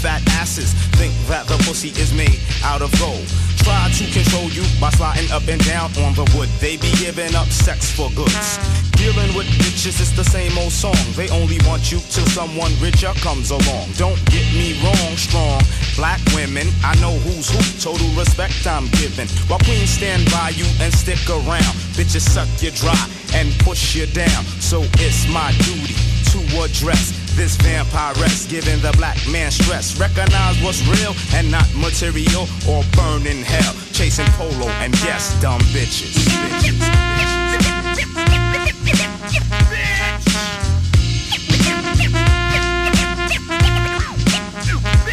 Fat asses think that the pussy is made out of gold. Try to control you by sliding up and down on the wood. They be giving up sex for goods. Dealing with bitches is the same old song. They only want you till someone richer comes along. Don't get me wrong, strong black women. I know who's who. Total respect I'm giving. While queens stand by you and stick around. Bitches suck you dry and push you down. So it's my duty to address this vampiress giving the black man stress. Recognize what's real and not material or burn in hell. Chasing polo and yes, dumb bitches. bitches.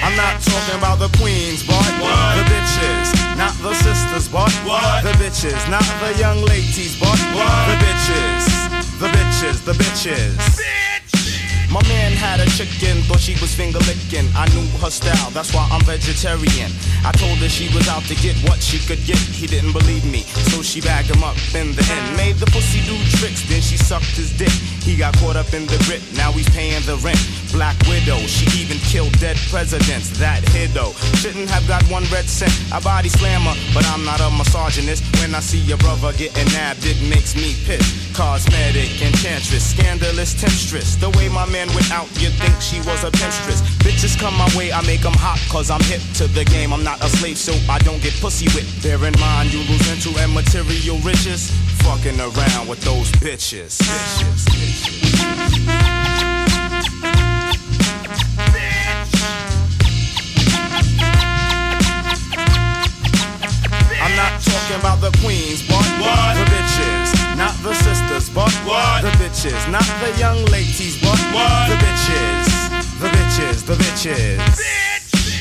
I'm not talking about the queens, but the bitches, not the sisters, but the bitches, not the young ladies, but the bitches, the bitches, the bitches. My man had a chicken, thought she was finger licking. I knew her style, that's why I'm vegetarian. I told her she was out to get what she could get. He didn't believe me, so she bagged him up in the end. Made the pussy do tricks, then she sucked his dick. He got caught up in the grip, now he's paying the rent. Black widow, she even killed dead presidents. That hiddo shouldn't have got one red cent. I body slammer, but I'm not a misogynist. When I see your brother getting nabbed, it makes me pissed. Cosmetic enchantress, scandalous temptress. The way my man went out, you'd think she was a pinstress. Bitches come my way, I make them hot, cause I'm hip to the game. I'm not a slave, so I don't get pussy whipped. Bear in mind, you lose into and material riches. Fucking around with those bitches. bitches, not talking about the queens, but the bitches. Not the young ladies, but the bitches. The bitches, the bitches.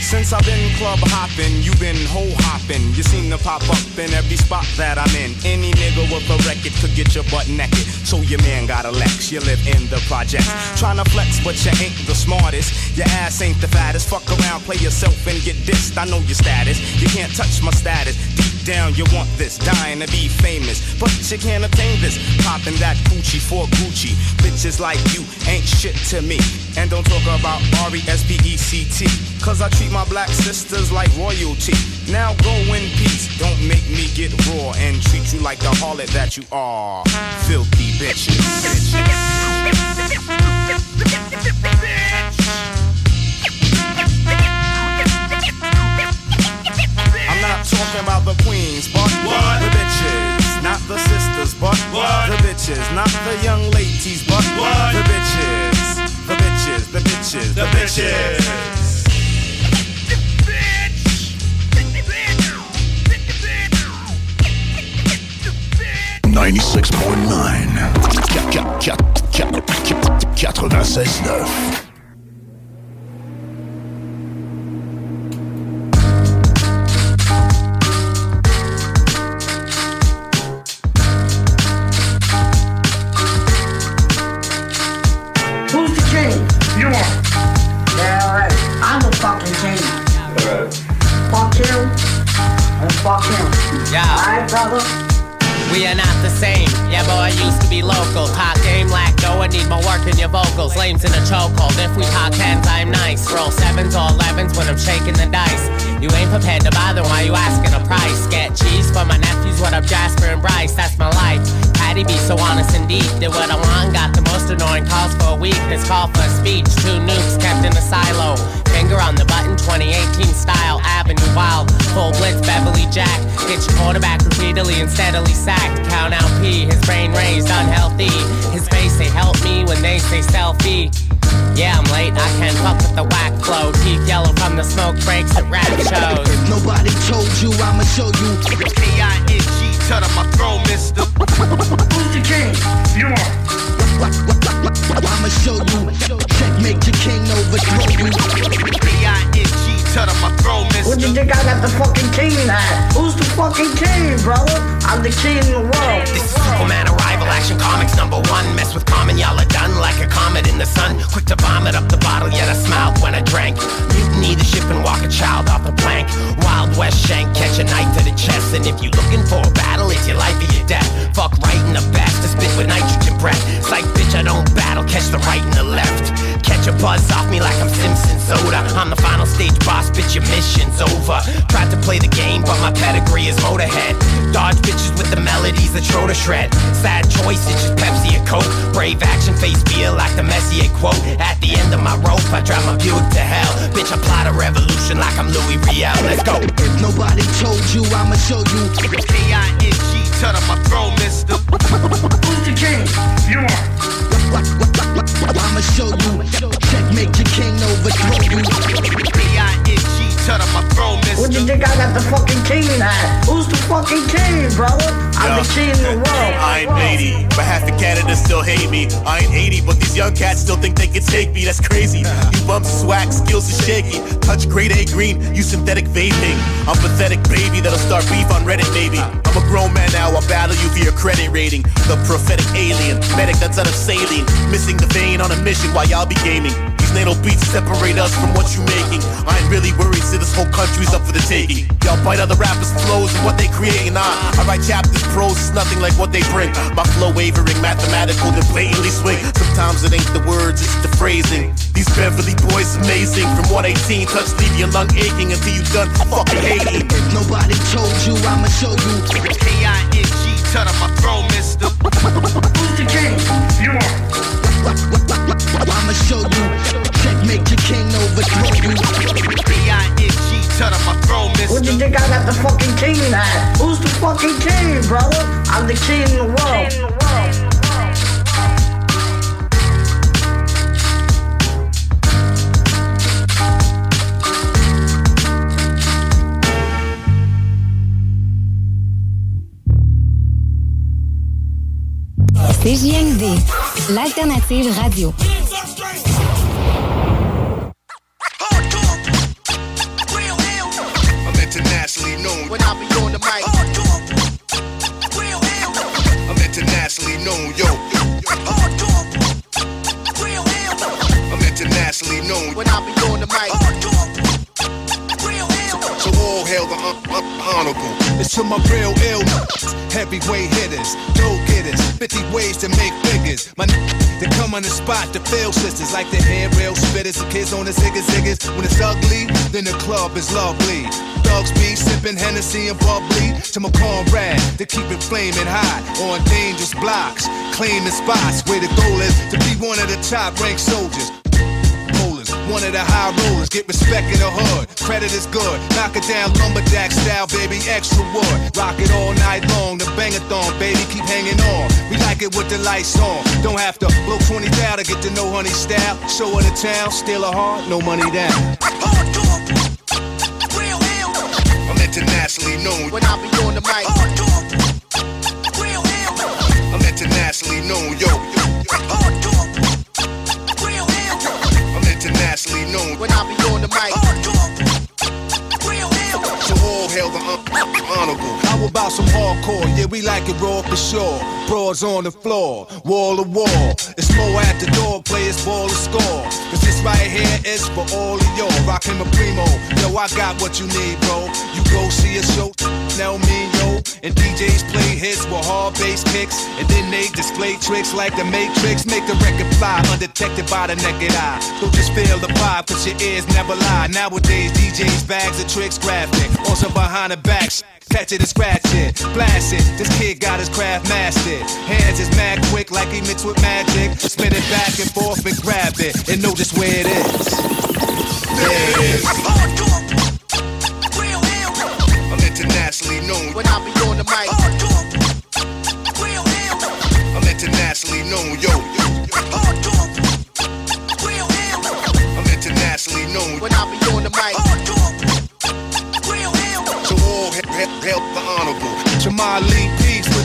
Since I've been club hopping, you been hole hopping. You seem to pop up in every spot that I'm in. Any nigga with a record could get your butt naked. So your man got a Lex, you live in the project. Trying to flex, but you ain't the smartest. Your ass ain't the fattest. Fuck around, play yourself and get dissed. I know your status. You can't touch my status. Deep down, you want this, dying to be famous. But you can't obtain this. Popping that Gucci for Gucci. Bitches like you ain't shit to me. And don't talk about R-E-S-P-E-C-T. Cause I treat my black sisters like royalty. Now go in peace. Don't make me get raw and treat you like the harlot that you are. Filthy bitches. talking about the queens, but what? the bitches, not the sisters, but what? the bitches, not the young ladies, but what? the bitches, the bitches, the bitches, the bitches. Ninety-six point nine. 96.9 96.9 Fuck you and fuck him. Yeah. Alright, brother? We are not the same. Yeah, boy, I used to be local. Hot game, lack no, I need more work in your vocals. Lames in a chokehold. If we talk tens, I'm nice. Roll sevens or elevens when I'm shaking the dice. You ain't prepared to buy, then why you asking a price? Get cheese for my nephews, what up, Jasper and Bryce? That's my life. Patty be so honest and deep. Did what I want, got the most annoying calls for a week. This call for a speech. Two nukes kept in a silo. Finger on the button, 2018 style. Avenue wild. Full blitz, Beverly Jack. Get your quarterback repeatedly and steadily sacked. Count out P, his brain raised, unhealthy. His face, they help me when they say selfie. Yeah, I'm late, I can't fuck with the whack flow. Teeth yellow from the smoke breaks at rap shows. Nobody told you, I'ma show you. K-I-N-G, tell them my throne, mister. Who's the king? You are. I'ma show you. Checkmate your king, overthrow you. K-I-N-G, tell them my throne, What you think I got the fucking king at? Who's the fucking king, brother? I'm the king in the world. This is Superman Arrival Action Comics number one. Mess with common, y'all are done like a comet in the sun. Quick to vomit up the bottle, yet I smiled when I drank. Mutiny the ship and walk a child off the plank. West shank, catch a knife to the chest. And if you're looking for a battle, it's your life or your death. Fuck right in the bastard, spit with nitrogen breath. Psych bitch, I don't battle, catch the right and the left. Catch a buzz off me like I'm Simpson soda. I'm the final stage boss, bitch, your mission's over. Tried to play the game, but my pedigree is Motorhead. Dodge bitches with the melodies that throw to shred. Sad choice, it's just Pepsi or Coke. Brave action face beer like the Messier quote. At the end of my rope, I drive my Buick to hell. Bitch, I plot a revolution like I'm Louis Riel. Let's go. If nobody told you, I'ma show you. K-I-N-G, tell them my throne, mister. Who's the king? You are. I'ma show you. Checkmate your king, overthrow you. K-I-N-G, tell them my throne, What you think I got the fucking king at? Who's the fucking king, brother? I'm the king in the world. I ain't 80, but half of Canada still hate me. I ain't 80, but these young cats still think they can take me. That's crazy. You bumps swag, skills are shaky. Touch grade A green, you synthetic vaping. I'm pathetic baby that'll start beef on Reddit maybe. I'm a grown man now, I'll battle you for your credit rating. The prophetic alien, medic that's out of saline. Missing the vein on a mission while y'all be gaming. These NATO beats separate us from what you making. I ain't really worried, see this whole country's up for the taking. Y'all bite other rappers' flows and what they creating. Nah, I write chapters, prose, it's nothing like what they bring. My flow wavering, mathematical, then blatantly swing. Sometimes it ain't the words, it's the phrasing. These Beverly boys amazing. From 118, touch leave your lung aching until you done fucking hating. Nobody told you, I'ma show you. K-I-N-G, tell them my throne, mister. Who's the king? You are. I'ma show you. Checkmate your king, overthrow you. K-I-N-G, tell them my throne, What you think I got the fucking king at? Who's the fucking king, brother? I'm the king in the world. CJMD, l'alternative radio. I'm internationally known when I be on the mic. I'm internationally known, yo. I'm internationally known when I be on the mic. Honorable. It's to my real ill heavyweight hitters, go getters, 50 ways to make figures. My they come on the spot to fail sisters like the hair rail spitters, the kids on the ziggas ziggas. When it's ugly, then the club is lovely. Thugs be sipping Hennessy and bubbly to my comrade to keep it flaming hot on dangerous blocks, claiming spots where the goal is to be one of the top ranked soldiers. One of the high rollers, get respect in the hood. Credit is good. Knock it down, lumberjack style, baby, extra wood. Rock it all night long, the bangathon, baby, keep hanging on. We like it with the lights on. Don't have to blow 20 down to get to know honey style. Show her the town, steal a heart, no money down. I'm internationally known when I be on the mic. I'm internationally known, yo. When I be on the mic. So all hail the honorable. How about some hardcore? Yeah, we like it raw for sure. Broads on the floor, wall to wall. It's more at the door, players ball to score. Cause this right here is for all of y'all. Rakim a primo. Yo, I got what you need, bro. You go see a show, know me, yo. And DJs play hits with hard bass kicks. And then they display tricks like the Matrix. Make the record fly undetected by the naked eye. Don't just feel the vibe, cause your ears never lie. Nowadays, DJs bags of tricks graphic. Also behind the back. Catch it and scratch it, blast it. This kid got his craft mastered. Hands is mad quick, like he mixed with magic. Spin it back and forth and grab it, and know just where it is. There it is. Known when I be on the mic. Oh, I'm internationally known, yo. Oh, I'm internationally known when I be on the mic. Oh, so all help, help the honorable. Jamal Lee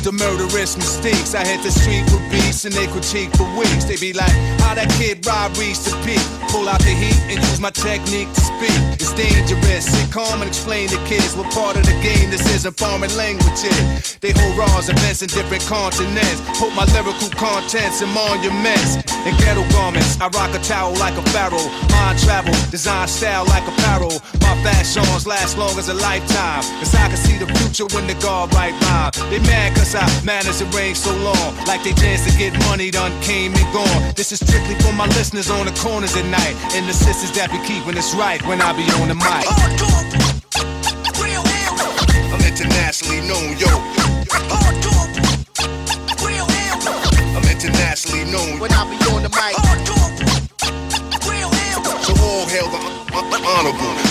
the murderous mistakes. I hit the street with beats and they critique for weeks. They be like, how that kid Rob reached the peak. Pull out the heat and use my technique to speak. It's dangerous. Sit calm and explain to kids what part of the game this is in foreign languages. They hold raws events in different continents. Put my lyrical contents in monuments. In ghetto garments, I rock a towel like a pharaoh. Mind travel, design style like apparel. My fashions last long as a lifetime. Cause I can see the future when the guard right rhyme. They mad cause I managed to reign so long. Like they chance to get money done came and gone. This is strictly for my listeners on the corners at night. And the sisters that be keeping us right when I be on the mic. I'm internationally known, yo. I'm internationally known when I be on the mic. So all hail the uh, uh, honorable.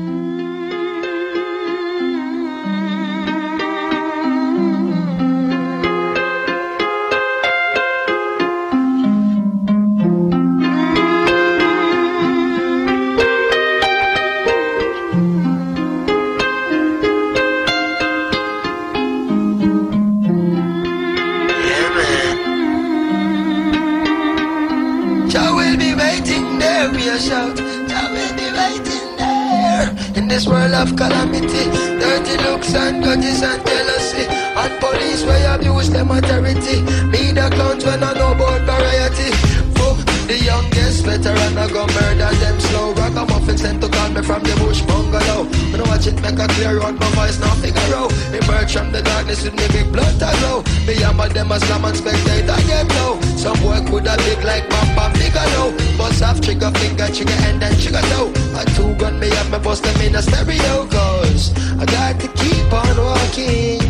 a clear out my voice now figure out. Emerge from the darkness with me big blood to glow. Me hammer them as slam and spectate I get low. Some boy could have big like Bam Bam Bigelow. Bust off trigger finger, trigger and then trigger toe. A two gun me up, me bust them in a stereo. Cause I got to keep on walking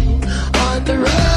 on the road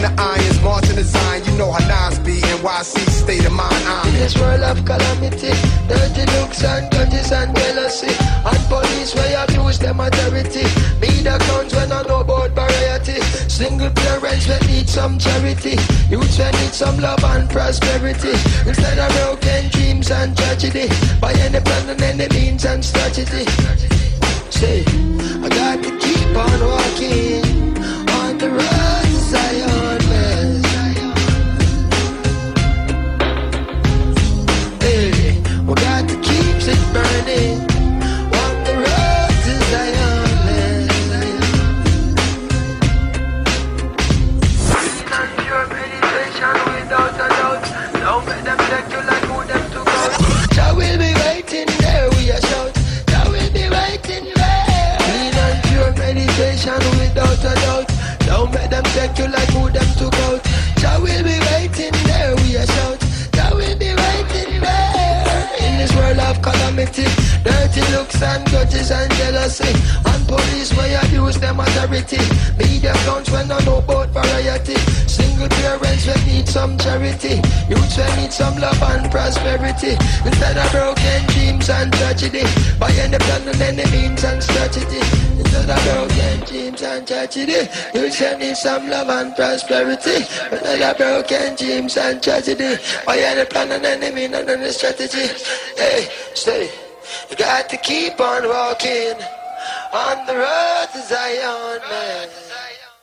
Sparking the irons, marching the Zion. You know how Nas be, NYC state of mind. I'm this world of calamity. Dirty looks and grudges and jealousy. And police where you abuse them authority. Me the clowns when I know about variety. Single parents we need some charity. Youths we need some love and prosperity. Instead of broken dreams and tragedy. By any plan and any means and strategy. Say, I got to keep on walking on the road Need some love and prosperity. Instead of broken dreams and tragedy. By any plan and any means and strategy. Instead of broken dreams and tragedy. Youths will need some love and prosperity. Instead of broken dreams and tragedy. By any plan and any means and any strategy. Hey, stay. You got to keep on walking on the road to Zion, man.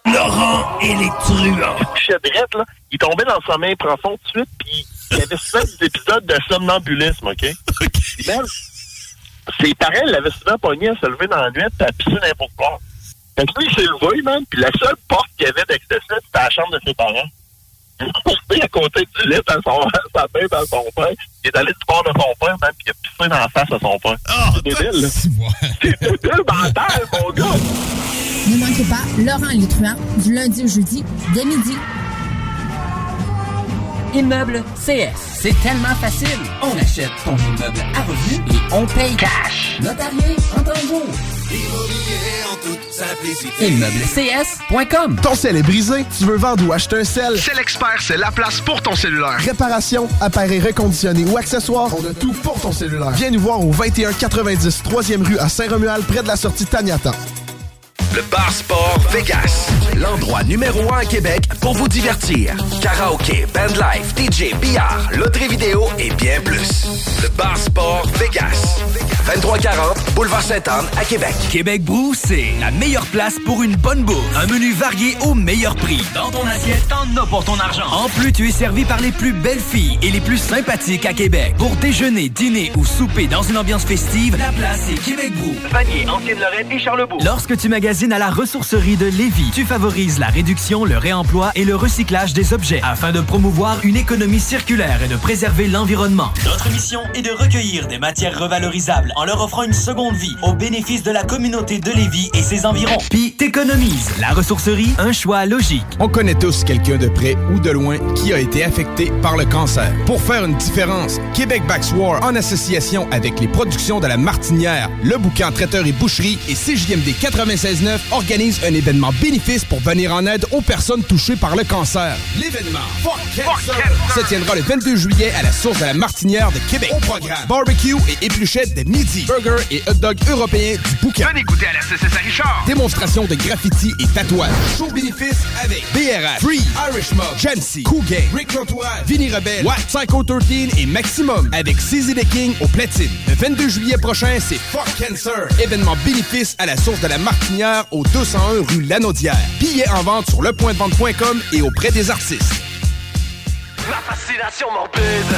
Laurent et les truands. Chedrette, là, il tombait dans le sommeil profond tout de suite, puis il y avait souvent des épisodes de somnambulisme, OK? Même, ses parents l'avaient souvent pogné à se lever dans la nuit puis à pisser n'importe quoi. Fait que lui, il s'est levé, man, puis la seule porte qu'il y avait d'accès, c'était la chambre de ses parents. Il est à côté du lit à son, sa mère à son père. Il est allé du bord de son père, même, puis il a pissé dans la face à son père. c'est débile, là. C'est débile mental, mon gars. Ne manquez pas Laurent truands du lundi au jeudi dès midi. Immeuble CS. C'est tellement facile. On achète ton immeuble à revenu et on paye cash. Notarié en temps beau. Immobilier en toute simplicité. ImmeublesCS.com Ton sel est brisé, tu veux vendre ou acheter un sel? C'est l'expert, c'est la place pour ton cellulaire. Réparation, appareil reconditionné ou accessoires, on a tout pour ton cellulaire. Viens nous voir au 2190 3e rue à Saint-Romuald, près de la sortie Taniata. Le Bar Sport Vegas. L'endroit numéro un à Québec pour vous divertir. Karaoke, bandlife, DJ, billard, loterie vidéo et bien plus. Le Bar Sport Vegas. 2340 Boulevard Sainte-Anne à Québec. Québec Brou, c'est la meilleure place pour une bonne bouffe. Un menu varié au meilleur prix. Dans ton assiette, t'en as pour ton argent. En plus, tu es servi par les plus belles filles et les plus sympathiques à Québec. Pour déjeuner, dîner ou souper dans une ambiance festive, la place est Québec Brou. Vanier, Ancienne-Lorraine et Charlebourg. Lorsque tu magasines à la ressourcerie de Lévis, tu favorises la réduction, le réemploi et le recyclage des objets afin de promouvoir une économie circulaire et de préserver l'environnement. Notre mission est de recueillir des matières revalorisables en leur offrant une seconde vie au bénéfice de la communauté de Lévis et ses environs. Puis t'économises. La ressourcerie, un choix logique. On connaît tous quelqu'un de près ou de loin qui a été affecté par le cancer. Pour faire une différence, Québec War, en association avec les productions de la Martinière, le bouquin Traiteur et Boucherie et CJMD 96.9 organise un événement bénéfice pour venir en aide aux personnes touchées par le cancer. L'événement Fuck Cancer se tiendra le 22 juillet à la source de la Martinière de Québec. Au programme, barbecue et épluchettes de midi, burger et hot dog européens du bouquin. Venez goûter à la CCS Richard. Démonstration de graffiti et tatouage. Show bénéfice avec BRH, Free, Irish Mob, Cool Gang, Rick L'Entourage, Vinny Rebelle, What, Psycho 13 et Maximum avec CZ the King au platine. Le 22 juillet prochain, c'est Fuck Cancer. Événement bénéfice à la source de la Martinière au 201 rue Lanaudière. Billets en vente sur lepointdevente.com et auprès des artistes. La fascination morbide.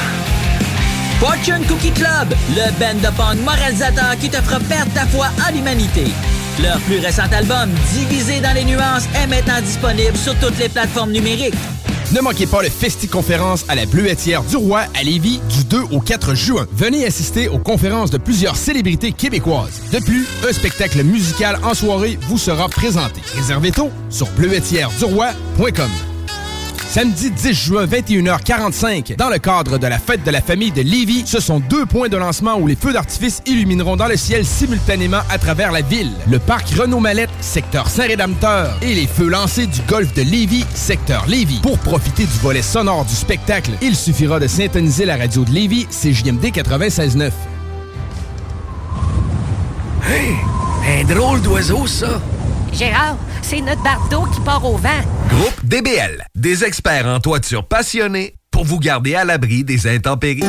Fortune Cookie Club, le band de punk moralisateur qui te fera perdre ta foi en l'humanité. Leur plus récent album, Divisé dans les nuances, est maintenant disponible sur toutes les plateformes numériques. Ne manquez pas le Festi-Conférence à la Bleuetière du Roi à Lévis du 2 au 4 juin. Venez assister aux conférences de plusieurs célébrités québécoises. De plus, un spectacle musical en soirée vous sera présenté. Réservez tôt sur bleuetièreduroi.com. Samedi 10 juin, 21h45, dans le cadre de la fête de la famille de Lévis, ce sont deux points de lancement où les feux d'artifice illumineront dans le ciel simultanément à travers la ville. Le parc Renault-Mallette, secteur Saint-Rédempteur, et les feux lancés du golfe de Lévis, secteur Lévis. Pour profiter du volet sonore du spectacle, il suffira de syntoniser la radio de Lévis, CJMD 96.9. Hey! Un drôle d'oiseau, ça! Gérard, c'est notre bardeau qui part au vent. Groupe DBL, des experts en toiture passionnés pour vous garder à l'abri des intempéries.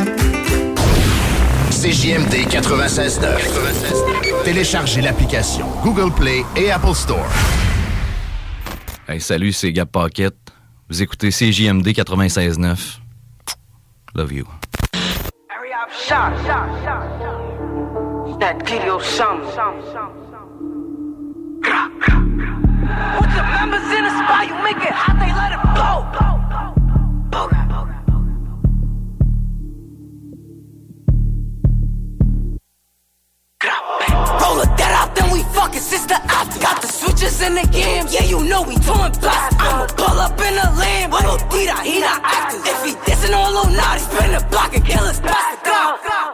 CJMD 96.9. Téléchargez l'application Google Play et Apple Store. Hey, salut, c'est Gab Paquette. Vous écoutez CJMD 96.9. Love you. Shot, shot, shot, That video some. With the members in the spot, you make it hot, they let it blow. Roll a dead out, then we fucking sister after. Got the switches in the game, yeah, you know we doing blast. I'ma pull up in a lamb, little Dita, he not acting. If he dissing on Lil Naughty, spin the block and kill his bastard.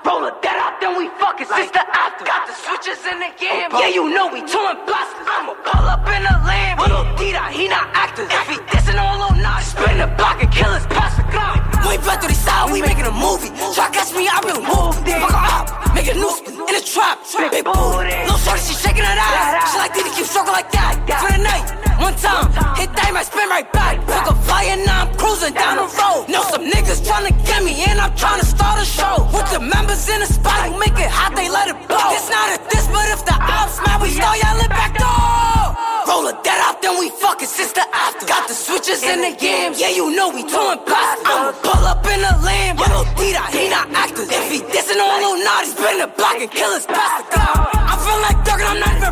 Roll a dead out, then we fucking sister after. Got the in the game, yeah, you know we doing blast. I'ma pull up in a lamb, little Dita, he not acting. If he dissing on Lil Naughty, spin the block and kill his bastard. We ain't back to the side, we making a movie. Try catch me, I real move. Fuck up, make a new in the trap. Big booty. Little shorty, she shaking her ass. She like Diddy, keep stroking like that. For the night, one time, hit that, I spin right back. Took a fire, now I'm cruising down the road. Know some niggas tryna get me, and I'm tryna start a show. With the members in the spot, you make it hot, they let it blow. It's not a this, but if the ops mad, we start yelling back door. Roll a dead out, then we fucking sister after. Got the switches in the game, yeah, you know we doing blast. I'ma pull up in a lamb, little he not acting. If he dissing on Lil Naughty, spin the block and kill his bastard.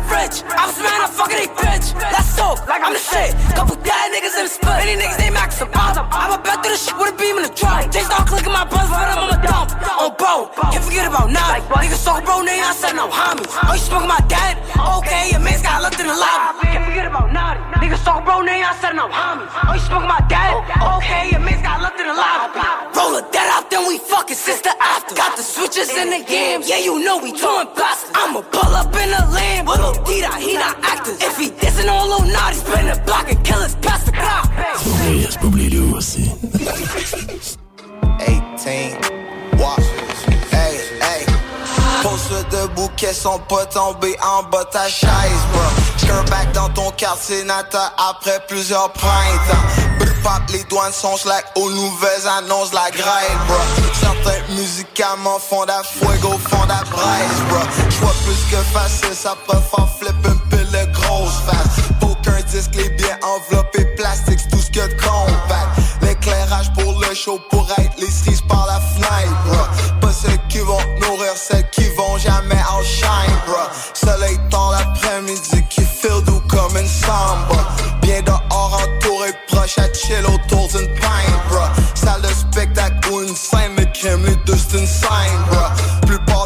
Rich. I'm fucking a bitch. That's so, like I'm the shit. Couple dead niggas in the split. Many niggas, they max some. I'ma about through the shit with a beam in the truck. They start clicking my buzz, but I'm my dump. On bro, can't forget about now. Niggas talk bro, name, I said no homies. Oh, you smoking my dad? Okay, your man's got looked in the lobby. Can't forget about naughty. Niggas talk bro, name, I said no homies. Oh, you smoking my dad? Okay, your man's got looked in the lobby. Roll a dead out, then we fucking sister after. Got the switches in the game, yeah, you know we doing blast. I'ma pull up in a lamb, little Dita, he not, he not actors. If he dissing on Lil Nas, he spin the block and kill his past the cop. Spoblé, spoblé, lui 18. Pose-le debout qu'elles sont pas tombées en bas de ta chaise, bro. Back dans ton quartier natal après plusieurs printemps. Pop, les douanes sont slack aux nouvelles annonces la grève, bro. Certains médicaments font la fuego, font la braise, bro. J'vois plus que facile, ça peut faire flip un peu le grosse face Aucun disque, les biens enveloppés plastique, c'est tout ce que de compact L'éclairage pour le show pour être les par la fenêtre, bro Pas ceux qui vont nourrir, celles qui vont jamais en shine, bro Soleil dans l'après-midi qui feel doux comme une samba. Bien dehors entouré proche à chill autour d'une pinte, bro Salle spectacle ou une scène, mais crème les deux c'est une scène,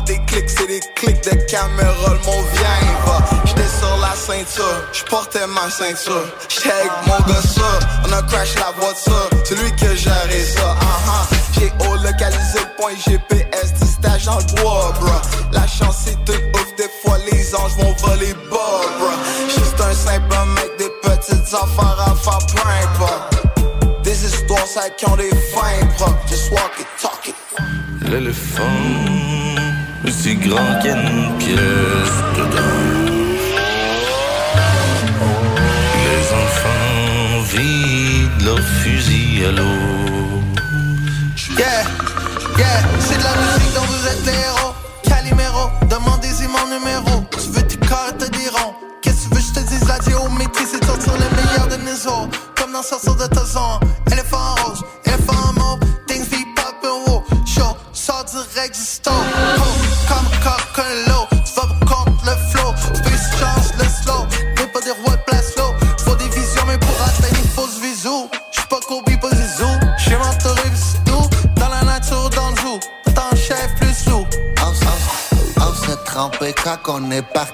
des clics c'est des clics de caméra, va J'étais ceinture, j'portais ma ceinture. J'étais avec mon gars on a crash la voiture. C'est lui que gérait ça, uh-huh J'ai haut localisé le point GPS du stage dans le bois, bro. La chance c'est tout ouf, des fois les anges vont voler bas, bro. Juste un simple mec, des petites affaires à faire peu Des histoires ça qui ont des fins propres Just walk it, talk it. L'éléphant est si grand qu'il une pièce dedans. Enfants vident leurs fusils à l'eau. Yeah, yeah, c'est de la musique dont vous êtes héros.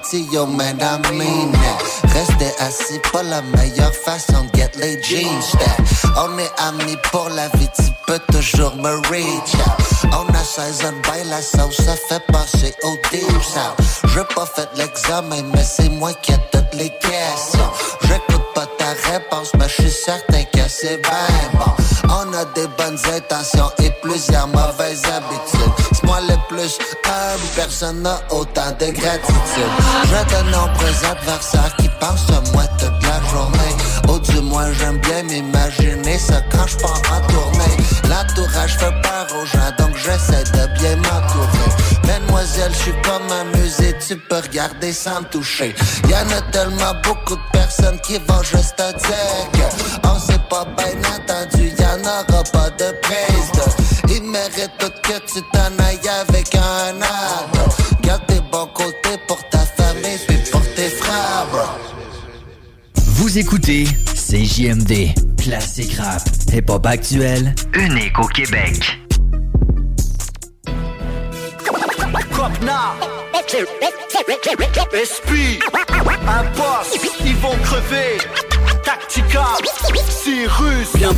Parti, yo, man, I mean assis, pas la meilleure façon get les jeans On est amis pour la vie, tu peux toujours me reach On a 16 ans, by la sauce, ça fait passer au deep south. Je pas fait l'examen, mais c'est moi qui ai toutes les questions. J'écoute pas ta réponse, mais je suis certain que c'est bien bon. On a des bonnes intentions et plusieurs mauvaises habitudes. C'est moi le plus humble, personne n'a de gratitude. Je adversaires qui pensent à moi toute la journée. Ou du moins j'aime bien m'imaginer ça quand je pars en tournée. L'entourage fait peur aux gens donc j'essaie de bien m'entourer. Mademoiselle, je suis pas m'amuser, tu peux regarder sans toucher. Y'en a tellement beaucoup de personnes qui vont juste te hip-hop actuel, unique au Québec. Copna Esprit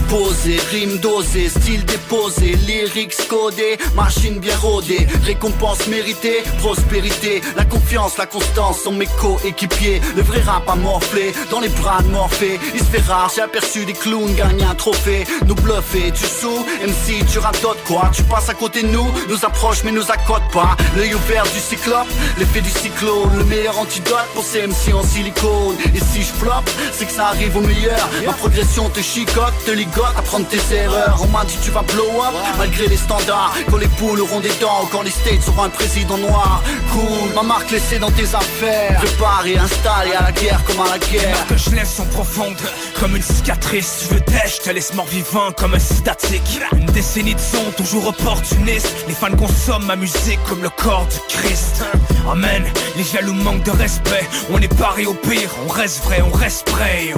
posé, rime dosée, style déposé Lyrics codés, machine bien rodée Récompense méritée, prospérité La confiance, la constance sont mes coéquipiers. Le vrai rap a morflé dans les bras de Morphée. Il se fait rare, j'ai aperçu des clowns gagner un trophée. Nous bluffer, tu sous, MC tu radotes quoi? Tu passes à côté de nous, nous approche mais nous accote pas. L'œil ouvert du cyclope, l'effet du cyclone Le meilleur antidote pour ces MC en silicone. Et si je flop, c'est que ça arrive au meilleur. Ma progression te chicote, te ligote, apprendre tes erreurs. On m'a dit tu vas blow up, malgré les standards. Quand les poules auront des dents, quand les states auront un président noir. Cool, ma marque laissée dans tes affaires. Préparé, installé à la guerre comme à la guerre. Que je laisse en profonde comme une cicatrice. Tu veux je te laisse mort vivant comme un statique. Une décennie de son, toujours opportuniste. Les fans consomment ma musique comme le corps du Christ. Amen, les jaloux manquent de respect. On est paré au pire, on reste vrai, on reste prêt.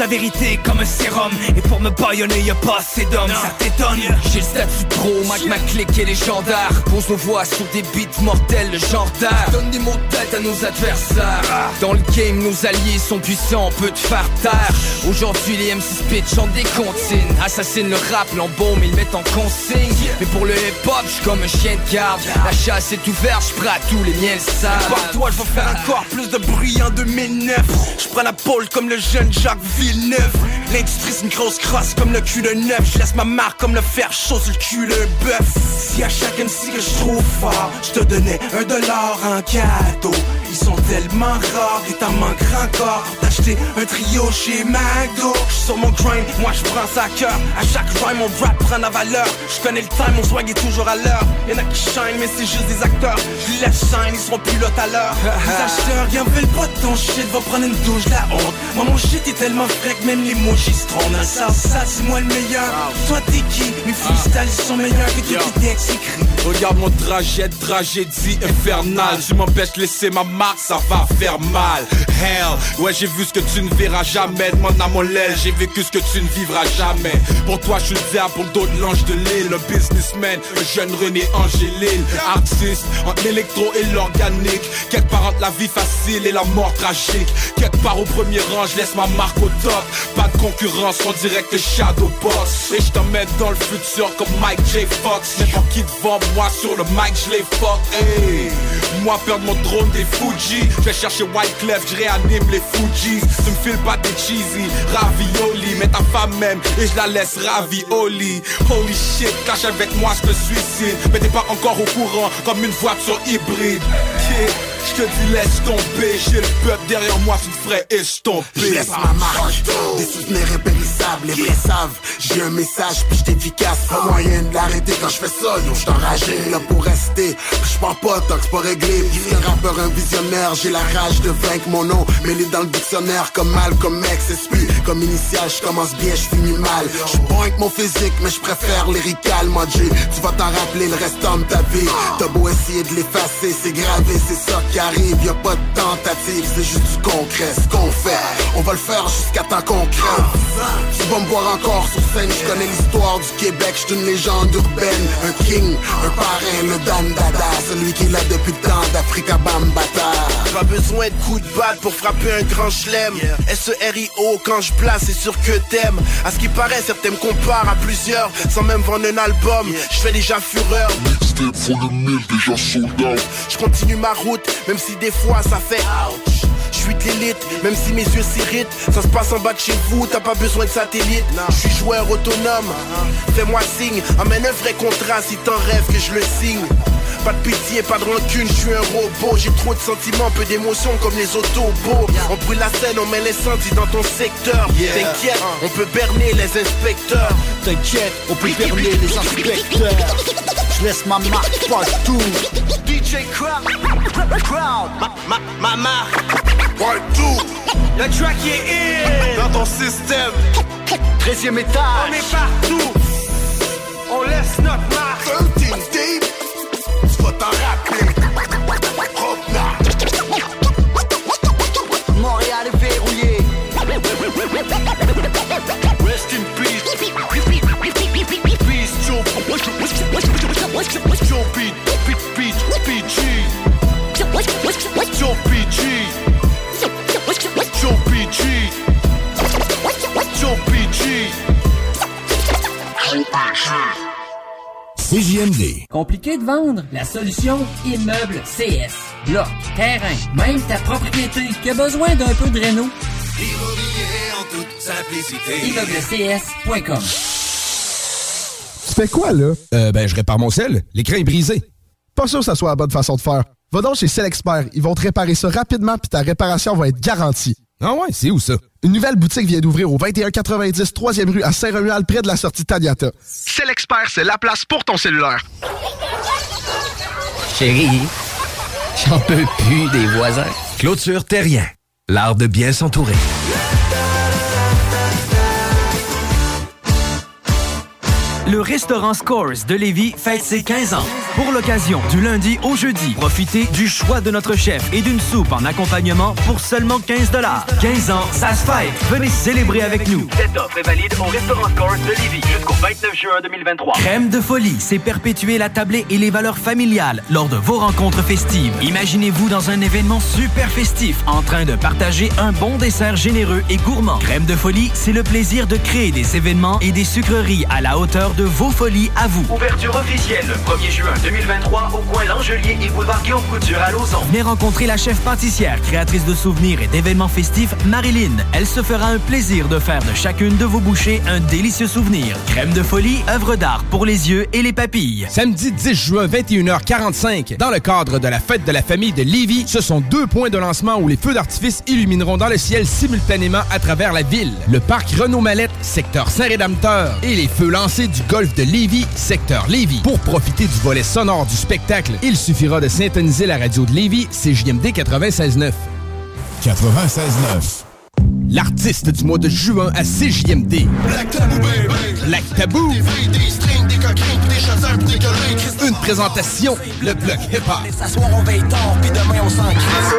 La vérité comme un sérum. Et pour me baïonner y'a pas assez d'hommes. Ça t'étonne J'ai le statut pro, ma clique et légendaire. Pose nos voix sur des beats mortels, le genre d'art Donne des mots de tête à nos adversaires. Dans le game, nos alliés sont puissants, te faire taire. Aujourd'hui les MC Spit chantent des comptines Assassinent le rap, l'embaume, ils mettent en consigne. Mais pour le hip-hop, j'suis comme un chien de garde. La chasse est ouverte, j'prends à tous les miens le Par toi, je vais faire encore plus de bruit en 2009 Je prends la pole comme le jeune Jacques Villeneuve. L'industrie c'est une grosse crosse comme le cul de neuf. Je laisse ma marque comme le fer chaud sur le cul de bœuf. Si à chaque MC que je trouve fort Je te donnais un dollar en cadeau. Ils sont tellement rares et t'en manquera encore. D'acheter un trio chez McDo. J'suis sur mon grind, moi je prends ça à cœur. À chaque rhyme mon rap prend la valeur. Je connais le time, mon swag est toujours à l'heure. Y'en a qui shine mais c'est juste des acteurs. Je les shine, ils seront plus là tout à l'heure. Les acheteurs, y'en veulent pas de ton shit Va prendre une douche, la honte. Moi mon shit est tellement même les mots j'y se trompent Dans le sens, ça c'est moi le meilleur. Toi t'es qui? Mes freestyles ils sont meilleurs que tout tes textes écrits Regarde mon trajet, tragédie infernale. Tu m'empêches de laisser ma marque, ça va faire mal. Hell, ouais j'ai vu ce que tu ne verras jamais. Demande à mon l'aile, j'ai vécu ce que tu ne vivras jamais. Pour toi je suis le diable, pour d'autres l'ange de l'île. Le businessman, le jeune René Angélil Artiste, entre l'électro et l'organique. Quelque part entre la vie facile et la mort tragique. Quelque part au premier rang, je laisse ma marque au Pas de concurrence, en direct Shadow Boss Et je t'emmène dans le futur comme Mike J. Fox. N'importe qui devant moi sur le mic, je les fuck. Moi perdre mon trône des Fuji. Je vais chercher White Clef, je réanime les Fujis Tu me files pas des cheesy, ravioli. Mets ta femme même et je la laisse ravioli. Holy shit, cache avec moi, je te suicide. Mais t'es pas encore au courant comme une voiture hybride. Je te dis laisse tomber, j'ai le peuple derrière moi, tu me ferais estomper. Je laisse ma marque, des souvenirs impérissables, les vrais savent J'ai un message, puis j'étais efficace Pas moyen de l'arrêter quand je fais ça, yo j'suis enragé Là pour rester, je prends pas tant que c'est pas réglé. Un rappeur, un visionnaire, j'ai la rage de vaincre mon nom. Mêlé dans le dictionnaire comme mal, comme ex, esprit Comme initial, je commence bien, je finis mal. Je bon avec mon physique, mais je préfère lyrical, moi G. Tu vas t'en rappeler le restant de ta vie. T'as beau essayer de l'effacer, c'est gravé, c'est ça arrive y a pas de tentative, c'est juste du concret. Ce qu'on fait, on va le faire jusqu'à temps qu'on. Vas me voir encore sur scène, je connais l'histoire du Québec, je une légende urbaine. Un king, un parrain, le Dan Dada, celui qui l'a depuis le temps d'Africa Bambata. Pas besoin de coups de batte pour frapper un grand chelem. S-E-R-I-O, quand je place, c'est sûr que t'aimes. À ce qui paraît, certains me comparent à plusieurs, sans même vendre un album. Je fais déjà fureur. Je continue ma route, même si des fois ça fait ouch. Je suis de l'élite, même si mes yeux s'irritent. Ça se passe en bas de chez vous, t'as pas besoin de satellite. Je suis joueur autonome, fais-moi signe. Amène un vrai contrat si t'en rêves que je le signe. Pas de pitié, pas de rancune, je suis un robot. J'ai trop de sentiments, peu d'émotions comme les autobots. On brûle la scène, on met les l'incendie dans ton secteur. T'inquiète, on peut berner les inspecteurs. T'inquiète, on peut berner les inspecteurs. Je laisse ma marque partout. DJ Crowd, Crowd, ma, ma, ma marque. Partout. Le track est in. Dans ton système. 13 étage. On est partout. On laisse notre marque. Rest in peace. Peace, Joe. Joe P. P. P. PG. Joe PG. Joe PG. Joe PG. CJMD. Compliqué de vendre? La solution Immeuble CS. Bloc, terrain, même ta propriété qui a besoin d'un peu de réno? Toute simplicité. ImmeublesCS.com Tu fais quoi, là? Euh, ben, je répare mon sel. L'écran est brisé. Pas sûr que ça soit la bonne façon de faire. Va donc chez Selexpert. Ils vont te réparer ça rapidement puis ta réparation va être garantie. Ah ouais, c'est où ça? Une nouvelle boutique vient d'ouvrir au 2190 3e rue à Saint-Romuald près de la sortie Taniata. Selexpert, c'est la place pour ton cellulaire. Chérie, j'en peux plus des voisins. Clôture Terrien. L'art de bien s'entourer. Le restaurant Scores de Lévis fête ses 15 ans. Pour l'occasion, du lundi au jeudi, profitez du choix de notre chef et d'une soupe en accompagnement pour seulement 15 15 ans, ça se fête. Venez célébrer avec nous. Cette offre est valide au restaurant Scores de Lévis jusqu'au 29 juin 2023. Crème de folie, c'est perpétuer la tablée et les valeurs familiales lors de vos rencontres festives. Imaginez-vous dans un événement super festif en train de partager un bon dessert généreux et gourmand. Crème de folie, c'est le plaisir de créer des événements et des sucreries à la hauteur de vos folies à vous. Ouverture officielle le 1er juin 2023 au coin L'Angelier et boulevard Guillaume Couture à Lauson. Venez rencontrer la chef pâtissière, créatrice de souvenirs et d'événements festifs, Marilyn. Elle se fera un plaisir de faire de chacune de vos bouchées un délicieux souvenir. Crème de folie, œuvre d'art pour les yeux et les papilles. Samedi 10 juin, 21h45, dans le cadre de la fête de la famille de Lévis, ce sont deux points de lancement où les feux d'artifice illumineront dans le ciel simultanément à travers la ville. Le parc Renault-Mallette, secteur Saint-Rédempteur, et les feux lancés du golf de Lévis, secteur Lévis. Pour profiter du volet sonore du spectacle, il suffira de syntoniser la radio de Lévis, CJMD 96.9. 96.9. L'artiste du mois de juin à CJMD. Black Tabou, baby. Black Tabou. Des filles, des strings, des coquins, des chasseurs, des gueulins. Une présentation, le bloc hip-hop. S'asseoir, on veille tard, puis demain on s'en crisse.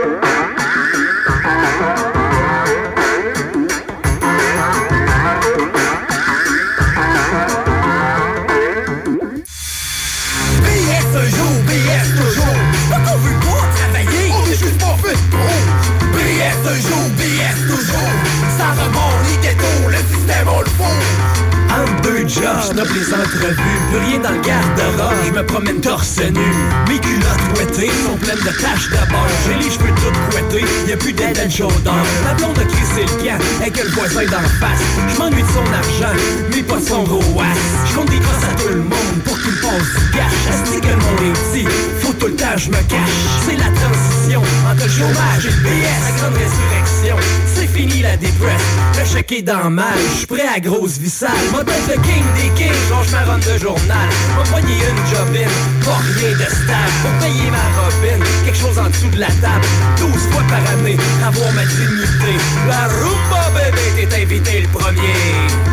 Note les entrevues Plus rien dans le garde-robe, je me promène torse nu. Mes culottes ouettées sont pleines de taches de beurre J'ai les cheveux tout couettés, y'a plus d'aide à chaudeur La blonde a crissé le camp, avec le voisin d'en face. Je m'ennuie de son argent, mais pas de son gros was Je compte des grosses à tout le monde pour qu'il passe du cash. Est-ce que le monde est tout le temps je me cache. C'est la transition entre le chômage et le BS La grande résurrection, c'est fini la dépresse. Le chèque est dans mal, j'suis prêt à grosse vie sale Moi d'être le king des kings, lâche ma run de journal. M'a poigné une jobine, pas rien de stable. Pour payer ma robine, quelque chose en dessous de la table. 12 fois par année, avoir ma dignité. La rumba bébé, t'es invité le premier.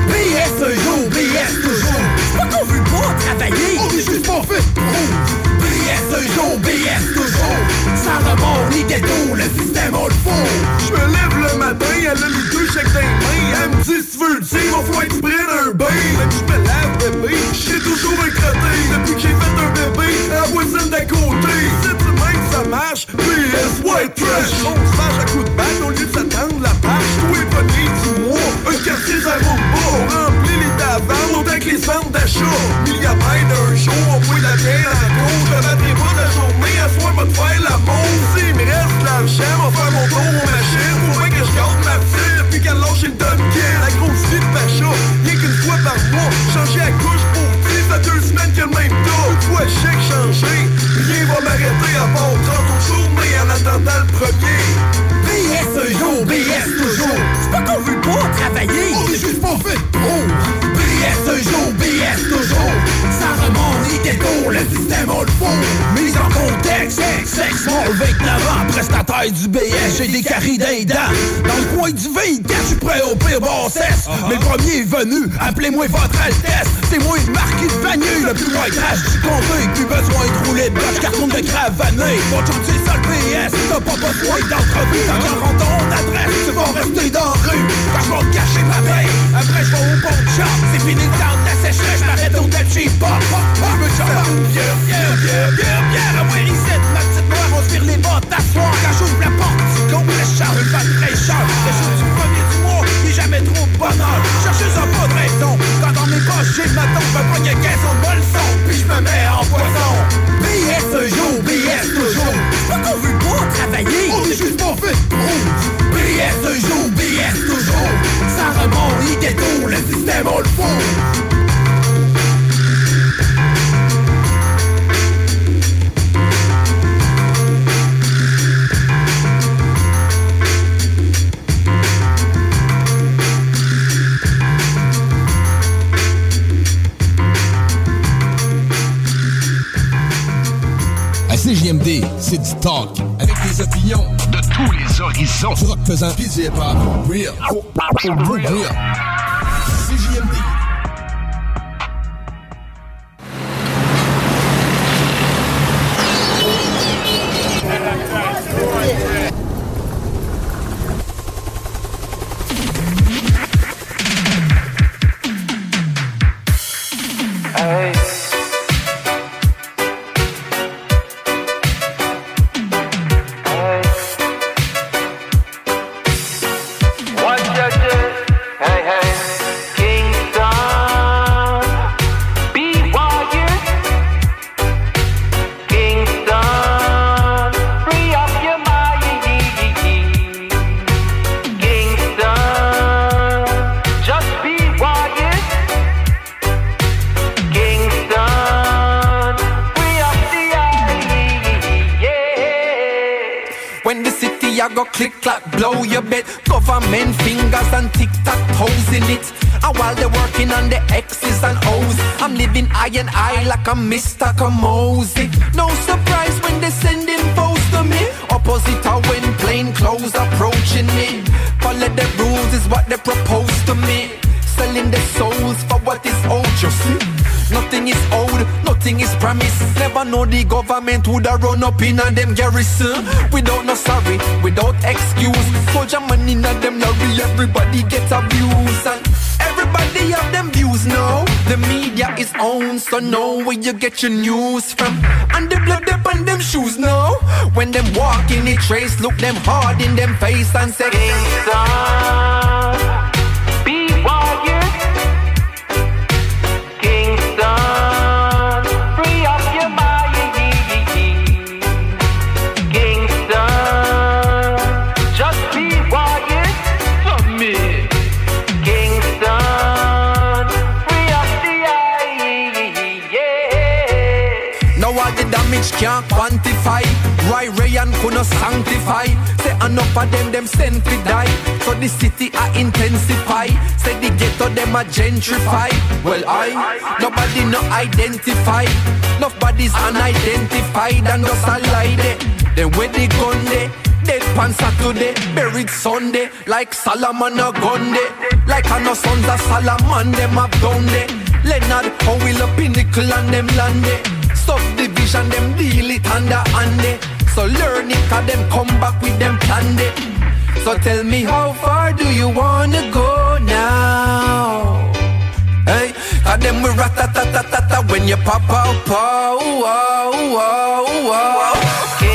BS un jour, BS toujours. C'est pas qu'on veut pas travailler, on est juste pas fait pour BS toujours. Ça remonte, ni ghetto, le système on le faut Je me lève le matin, elle a les deux chèques Elle me dit tu veux dire, un bain. Même je me bébé, j'suis toujours Depuis que j'ai fait un bébé, la voisine d'à côté C'est ça marche, White Trash. On se à coups de batte au lieu de s'attendre la page. Tout est pogné du mois, un quartier ça pas Tabacs, autant que les centres d'achat. Milliamètre un jour, on voit la bière en cours Je battrai pas la journée, à soir te faire la montre S'il me reste l'argent, va faire mon tour aux machines Faut bien que je garde ma petite. Depuis qu'elle lâche le Duncan La grosse vie de Pacha, rien qu'une fois par mois Changer la couche pour vie, ça deux semaines que le même dos Une fois chèque changé, rien va m'arrêter à part 30 au journée en attendant le premier. BS un jour, BS toujours. C'est pas qu'on veut pas travailler. On est juste pas fait pour BS un BS toujours Ça remonte les le système on le faut Mise en contexte, sexe, sexe, small 29 ans, prestataire du BS J'ai des caries d'un Dans le coin du vide, je suis prêt au pire bassesse Mais le premier est venu, appelez-moi votre Altesse C'est moi le marquis de Vanier, le plus loin trash du comté Plus besoin de rouler de bâche, carton de cravané Bon, c'est ça le BS, t'as pas besoin d'entrevue Quand tu rends ton adresse, tu vas rester dans la rue Quand je cacher ma paix, après je vais au bon shop C'est fini le temps de la sécheresse, je m'arrête au Del Cheap Pop Je me chante bière, bière, bière, bière, bière À moi ma petite noire, on vire les bottes t'asseoir Quand j'ouvre la porte, tu con, le char, une vanne fraîcheur Le jour du premier du mois, il jamais trop de bonheur. Chercheuse en pas de raison, quand dans mes poches j'ai ma tombe Me pogne 15 ans de puis je me mets en poison BS un jour, BS toujours C'est pas qu'on veut pas travailler, on est juste pas fait pour BS un jour, BS toujours Ça remonte les ghettos, le système on le faut CJMD, c'est du talk. Avec des opinions de tous les horizons. Du rock pesant pis du hip-hop. Real. Real. Garrison. Without no sorry, without excuse. Soldier money a them lorry, everybody gets abused. And everybody have them views now. The media is owned, so know where you get your news from. And the blood up on them shoes now. When them walk in the trace, look them hard in them face and say, damage can't quantify. Ray Ray and couldn't sanctify. Say enough of them, them sent to die. So the city I intensify. Say the ghetto them a gentrify. Well I, nobody no identify. Nobody's unidentified and just a lie there. Then where the gun there? Dead pan Saturday, buried Sunday, like Solomon a gun day. Like I know sons of Solomon, them have done there. Leonard, how will a pinnacle and them land there. Subdivision, them deal it under hand there. So learn it, cause them come back with them planned it. So tell me how far do you wanna go now? Hey, cause them we rat ta ta ta ta when you pop out, pow, wow, oh, wow, oh, wow. Oh,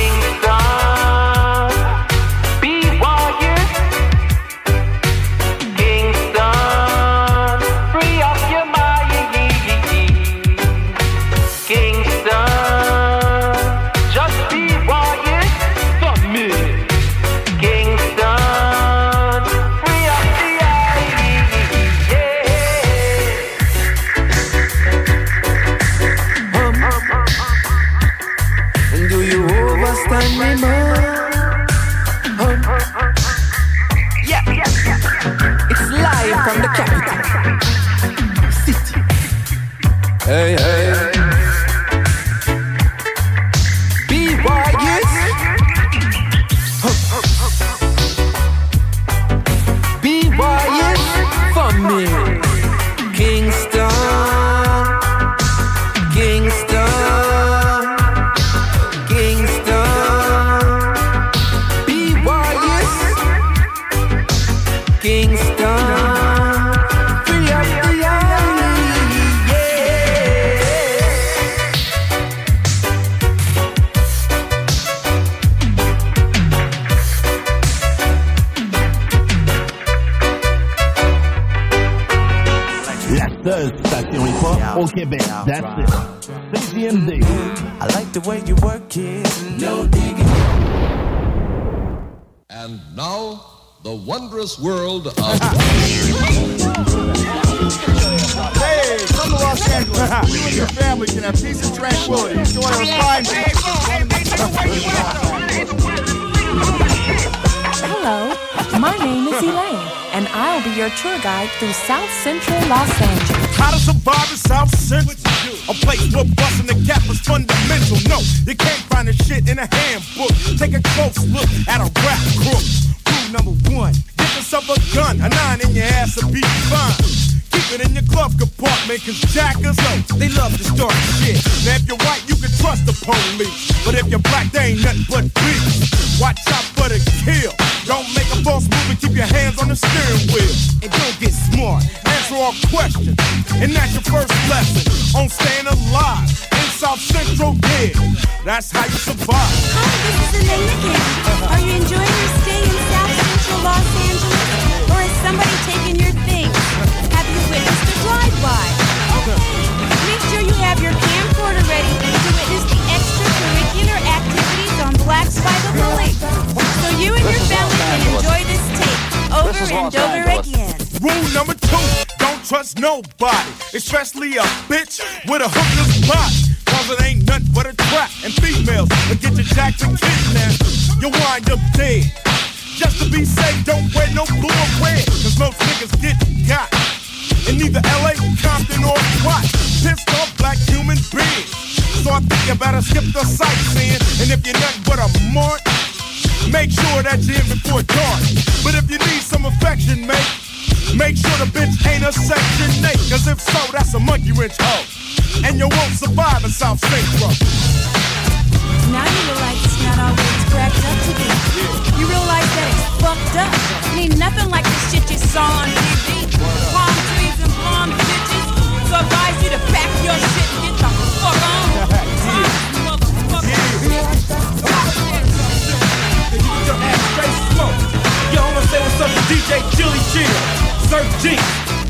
CGMD. I like the way you work it. No digging. And now, the wondrous world of. Hey, come to Los Angeles. You and your family can have peace and tranquility. Enjoy our fine. Hello, my name is Elaine, and I'll be your tour guide through South Central Los Angeles. How to survive in South Central? A place where busting the gap is fundamental. No, you can't find the shit in a handbook. Take a close look at a rap crook. Rule number one, get yourself a gun. A nine in your ass will be fine. Keep it in your glove compartment, cause jackers, oh, they love to start shit. Now if you're white, you can trust the police. But if you're black, they ain't nothing but beef. Watch out for the kill. Don't make a false move and keep your hands on the steering wheel. And don't get smart. Answer all questions. And that's your first lesson on staying alive in South Central, yeah. That's how you survive. Hi, this is. Are you enjoying your stay in South Central Los Angeles? Or is somebody taking your things? You witnessed a drive-by? Okay. Make sure you have your camcorder ready to witness the extracurricular activities on Blacks by the Lake. So you and your family can enjoy this tape over and over again. Rule number two, don't trust nobody, especially a bitch with a hooker's body. Cause it ain't nothing but a trap, and females will get you jacked and kidnapped. You'll wind up dead. Just to be safe, don't wear no blue or red, cause most niggas get got. In either LA, Compton, or what? Pissed off black human beings. So I think you better skip the sightseeing. And if you're nothing but a mark, make sure that you're in before dark. But if you need some affection, mate, make sure the bitch ain't a section 8. Cause if so, that's a monkey wrench hoe. And you won't survive in South Central. Now you realize it's not it's cracked up to be. You realize that it's fucked up. It ain't nothing like the shit you saw on TV. Palm trees and palm bitches. So advise you to pack your shit and get the fuck on. Your ass straight smoke. Yo, I'ma say what's up to DJ Chili Chill. Surf G.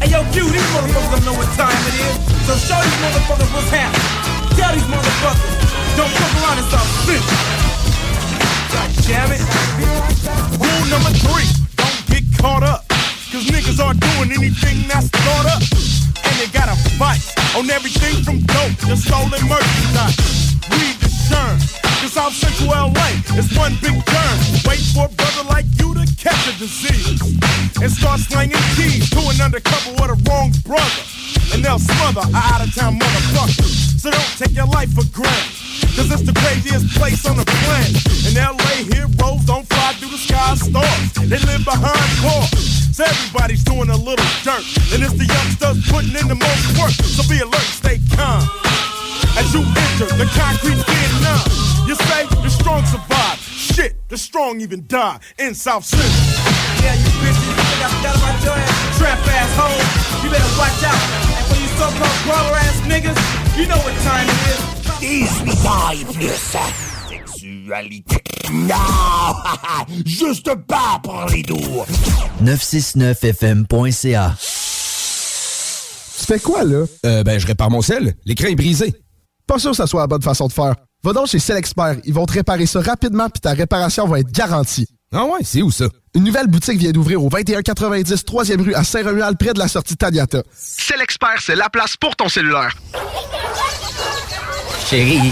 Hey yo, Q, these motherfuckers don't know what time it is. So show these motherfuckers what's happening. Tell these motherfuckers, don't fuck around and start bitch. God damn it. Rule number three, don't get caught up. Cause niggas aren't doing anything that's thought up. And they got a fight on everything from dope to stolen merchandise. Read the Sherm. Cause South Central LA is one big turn. Wait for a brother like you to catch a disease. And start slanging keys to an undercover with a wrong brother. And they'll smother a out of town motherfucker. So don't take your life for granted. Cause it's the craziest place on the planet. In LA, heroes don't fly through the sky stars. They live behind bars. So everybody's doing a little dirt. And it's the youngsters putting in the most work. So be alert, stay calm. As you enter the concrete Vietnam, you say the strong survive. Shit, the strong, even die in South Central. Yeah, you bitches, you think I forgot about your ass? Trap asshole. You better watch out. And for you so-called brawler ass niggas, you know what time it is. 18 ans et plus. Sexualité. Non! Juste pas pour les doux. 969fm.ca. Tu fais quoi, là? Euh, ben, je répare mon sel. L'écran est brisé. Pas sûr que ça soit la bonne façon de faire. Va donc chez Selexpert. Ils vont te réparer ça rapidement puis ta réparation va être garantie. Ah ouais, c'est où ça? Une nouvelle boutique vient d'ouvrir au 2190 3e rue à Saint-Romuald, près de la sortie Taniata. Selexpert, c'est la place pour ton cellulaire. Chérie,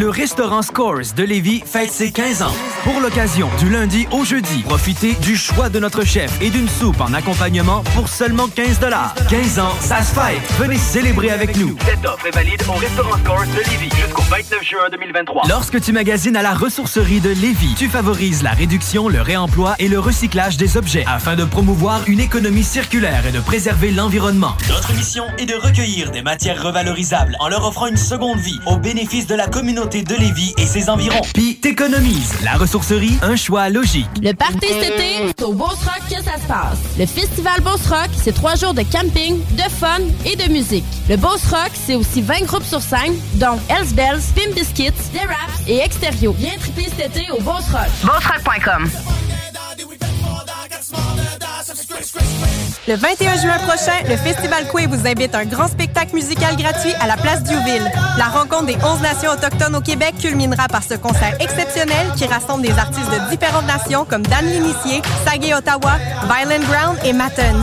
Le restaurant Scores de Lévis fête ses 15 ans. Pour l'occasion, du lundi au jeudi, profitez du choix de notre chef et d'une soupe en accompagnement pour seulement 15 15 ans, ça se fête. Venez célébrer avec nous. Cette offre est valide au restaurant Scores de Lévis jusqu'au 29 juin 2023. Lorsque tu magasines à la ressourcerie de Lévis, tu favorises la réduction, le réemploi et le recyclage des objets afin de promouvoir une économie circulaire et de préserver l'environnement. Notre mission est de recueillir des matières revalorisables en leur offrant une seconde vie au bénéfice de la communauté de Lévis et ses environs. Puis t'économises. La ressourcerie, un choix logique. Le party cet été, c'est au Beauce Rock que ça se passe. Le festival Beauce Rock, c'est trois jours de camping, de fun et de musique. Le Beauce Rock, c'est aussi 20 groupes sur scène, dont Hells Bells, Pim Biscuits, The Raps et Extérieur. Viens triper cet été au Beauce Rock. BossRock.com. Le 21 juin prochain, le Festival Coué vous invite à un grand spectacle musical gratuit à la place Diouville. La rencontre des 11 nations autochtones au Québec culminera par ce concert exceptionnel qui rassemble des artistes de différentes nations comme Dan L'Initié, Sagé Ottawa, Violent Ground et Matten.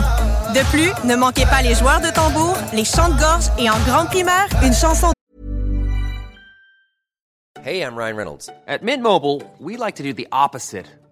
De plus, ne manquez pas les joueurs de tambour, les chants de gorge et en grande primaire, une chanson Hey, I'm Ryan Reynolds. At Mint Mobile, we like to do the opposite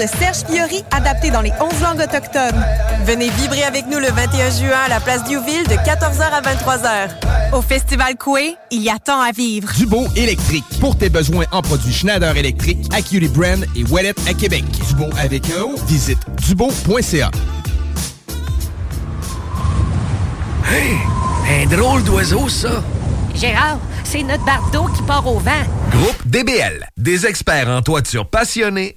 De Serge Fiori adapté dans les 11 langues autochtones. Venez vibrer avec nous le 21 juin à la place Diouville de 14h à 23h. Au Festival Coué, il y a tant à vivre. Dubo électrique. Pour tes besoins en produits Schneider électrique, Acuity Brand et Wallet à Québec. Dubo avec un O. Visite dubo.ca. Hey! Un drôle d'oiseau, ça! Gérard, c'est notre bardeau qui part au vent. Groupe DBL, des experts en toiture passionnés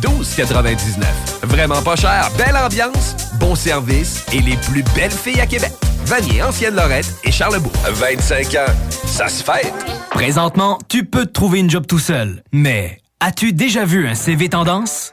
12,99. Vraiment pas cher, belle ambiance, bon service et les plus belles filles à Québec. Vanier, Ancienne-Lorette et Charlebourg. 25 ans, ça se fait. Présentement, tu peux te trouver une job tout seul, mais as-tu déjà vu un CV tendance?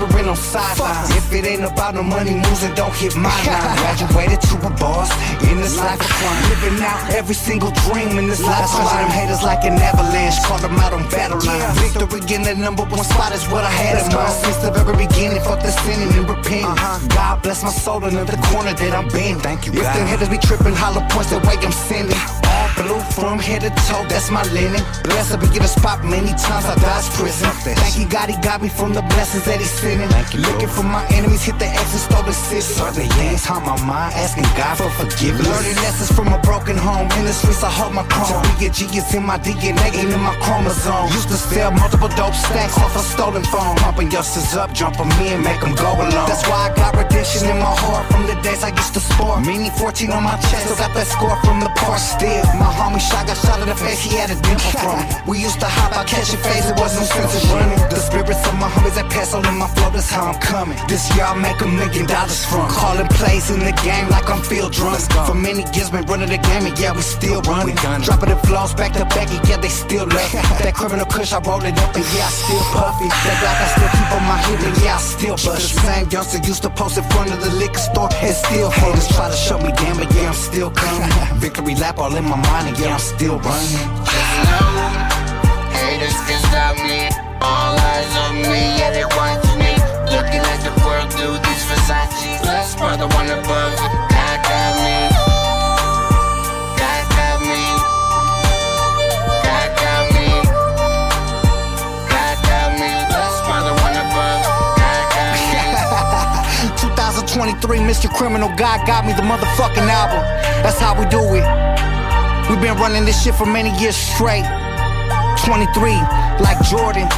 whispering on sidelines. If it ain't about no money moves, then don't hit my line. Graduated to a boss in this life of crime. Living out every single dream in this life. Punching them haters like an avalanche. Call them out on battle lines. Victory in the number one spot is what I had in mind since the very beginning. Fuck the sinning and repenting. Uh-huh. God bless my soul another corner that I'm bending. Thank you, If God. them haters be tripping, hollow points the way I'm sending. From head to toe, that's my linen. Blessed I be get a spot many times I dodged prison. Thank you, God, he got me from the blessings that he's sending. Looking for my enemies, hit the X and stole the city. Certain things haunt my mind, asking God for forgiveness. Learning lessons from a broken home. In the streets, I hold my crown. To be a G is in my DNA, ain't in my chromosome. Used to sell multiple dope stacks off a stolen phone. Pumping youngsters up, jump jump 'em in, make 'em go along. That's why I got redemption in my heart from the days I used to sport. Meaning 14 on my chest, still got that score from the park still. My homie shot got shot in the face, he had a dimple from it. We used to hop out, catching phase, it wasn't sense of running. The spirits of my homies that pass on in my flow, that's how I'm coming. This year I'll make a million dollars from. Calling plays in the game like I'm field drunk. For many years been running the game and yeah, we still running. Dropping the flows back to back and yeah, they still left. that criminal kush, I roll it up and yeah, I still puffy. That black I still keep on my hip and yeah, I still bust. The same youngster used to post in front of the liquor store and still haters try to show me damn, but yeah, I'm still coming. Victory lap all in my mind and yeah, I'm still running. Haters can stop me. All eyes on me, yeah, they watch me. Looking at the world through these Versace. The one above. God got me. God got me. God got me. God got me. Blessed by one above. God got me. 2023, Mr. Criminal, God got me the motherfucking album. That's how we do it. We've been running this shit for many years straight. 23, like Jordan.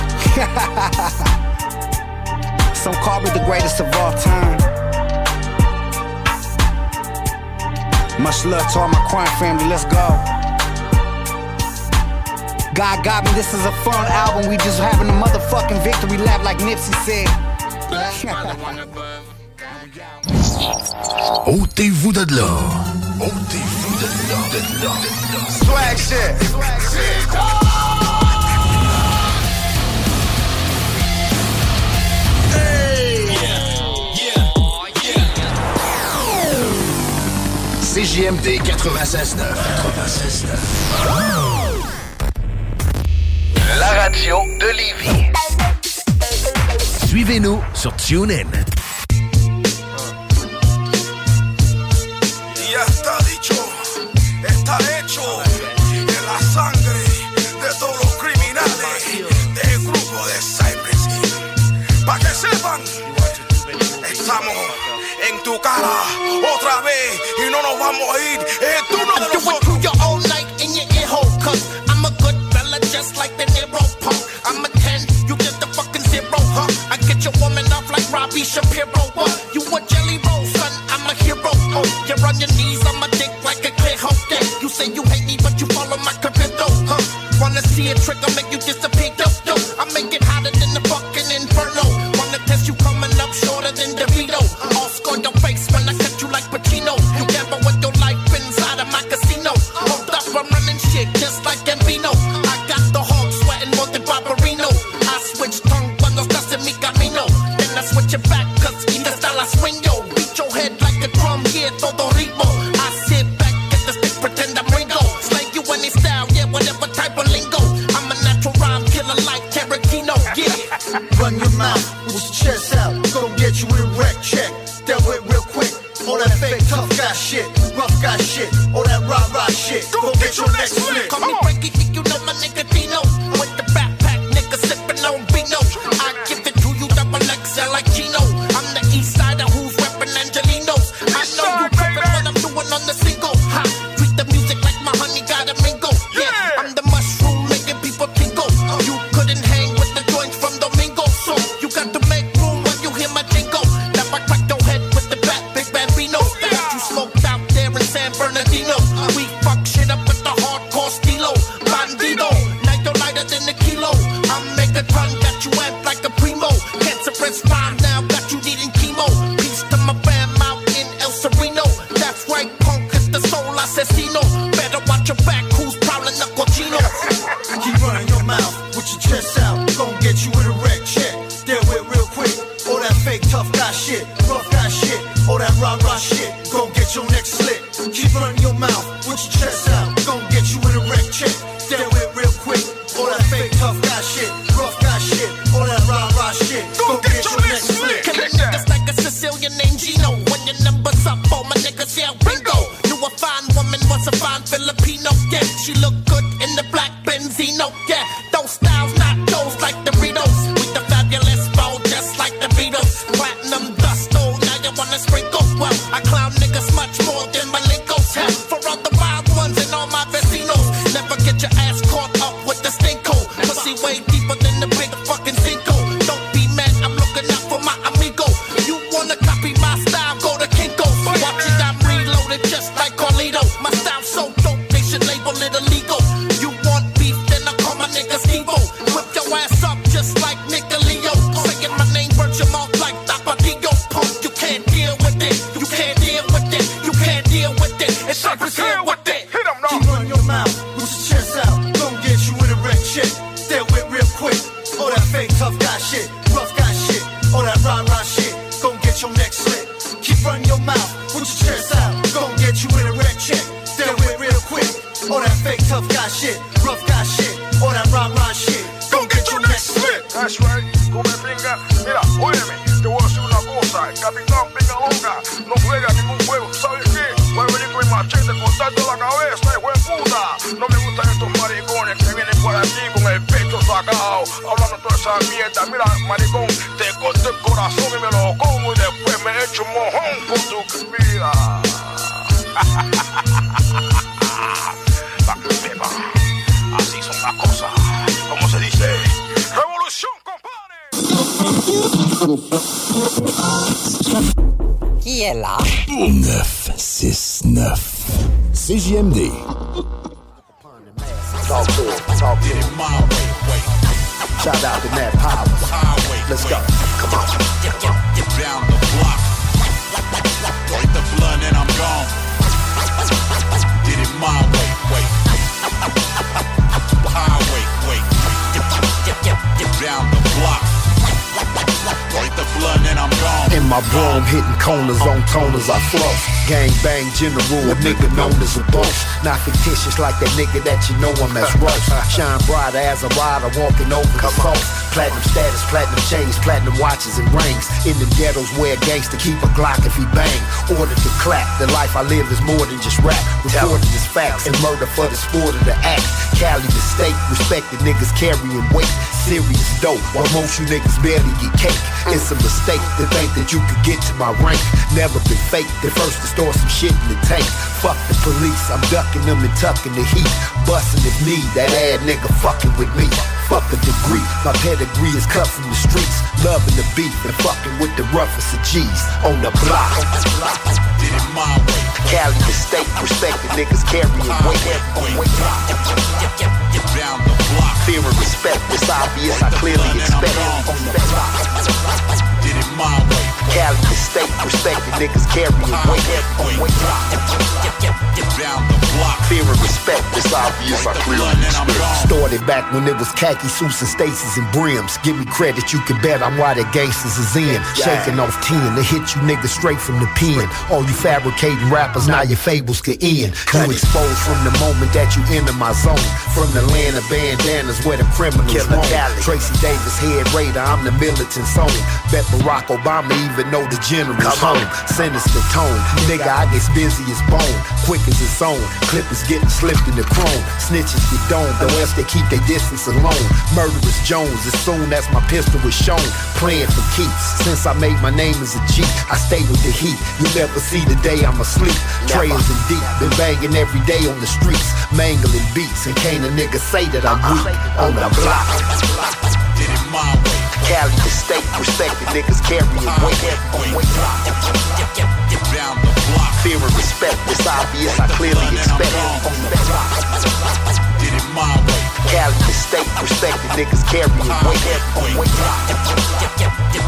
Some call me the greatest of all time. Much love to all my crime family, let's go. God got me, this is a fun album. We just having a motherfucking victory lap, like Nipsey said. Ôtez-vous de là. Ôtez-vous de là, de là, de là. Swag shit. Swag shit. CJMD 96.9. 96.9. La radio de Lévis. Suivez-nous sur TuneIn. Acá, otra vez, y no nos vamos a ir. Es your turno de like Robbie Shapiro. What? You a jelly roll, son? I'm a hero. Oh, you're on your knees, I'm a dick like a clear hope. Yeah. You say you hate me, but you follow my career though. Huh? Wanna see a trigger but then the big bang general, a nigga known as a boss. Not fictitious like that nigga that you know I'm as roast. Shine brighter as a rider walking over the coast. Platinum status, platinum chains, platinum watches and rings. In the ghettos where a gangster keep a Glock if he bang. Order to clap. The life I live is more than just rap. Recorded as facts and murder for the sport of the act. Cali the state, respected niggas carrying weight. Serious dope, while most you niggas barely get cake. It's a mistake to think that you could get to my rank. Never been fake. The first to store some shit in the tank. Fuck the police, I'm ducking them and tucking the heat. Busting if need, that ad nigga fucking with me. Fuck a degree, my pedigree is cut from the streets. Loving the beef and fucking with the roughest of G's on the block. Did it my way. Cali the state, respected niggas carrying weight. The. Fear and respect, it's obvious, I clearly expect. On the. Did it my way. Cali the state, respected niggas carrying weight. It's obvious, I clearly. Started back when it was khaki suits and Stacy's and brims. Give me credit, you can bet I'm why the gangsters is in. Shaking off 10 to hit you niggas straight from the pen. All you fabricating rappers, now your fables can end. You exposed from the moment that you enter my zone. From the land of bandanas where the criminals roam. Tracy Davis, head raider, I'm the militant zone. Bet Barack Obama even know the general's home. Sinister tone, nigga, I get busy as bone. Quick as its own. Clippers getting slipped in the chrome. Snitches get domed, though else they keep their distance alone. Murderous Jones, as soon as my pistol was shown. Playing for keeps. Since I made my name as a G, I stay with the heat. You never see the day I'm asleep. Trails and deep, been banging every day on the streets. Mangling beats, and can't a nigga say that I'm weak. On the block. Did it my way. Cali the state, respected niggas carrying weight. Fear and respect, it's obvious, I clearly expect. Did it my way. Cali the state, respected niggas carrying weight.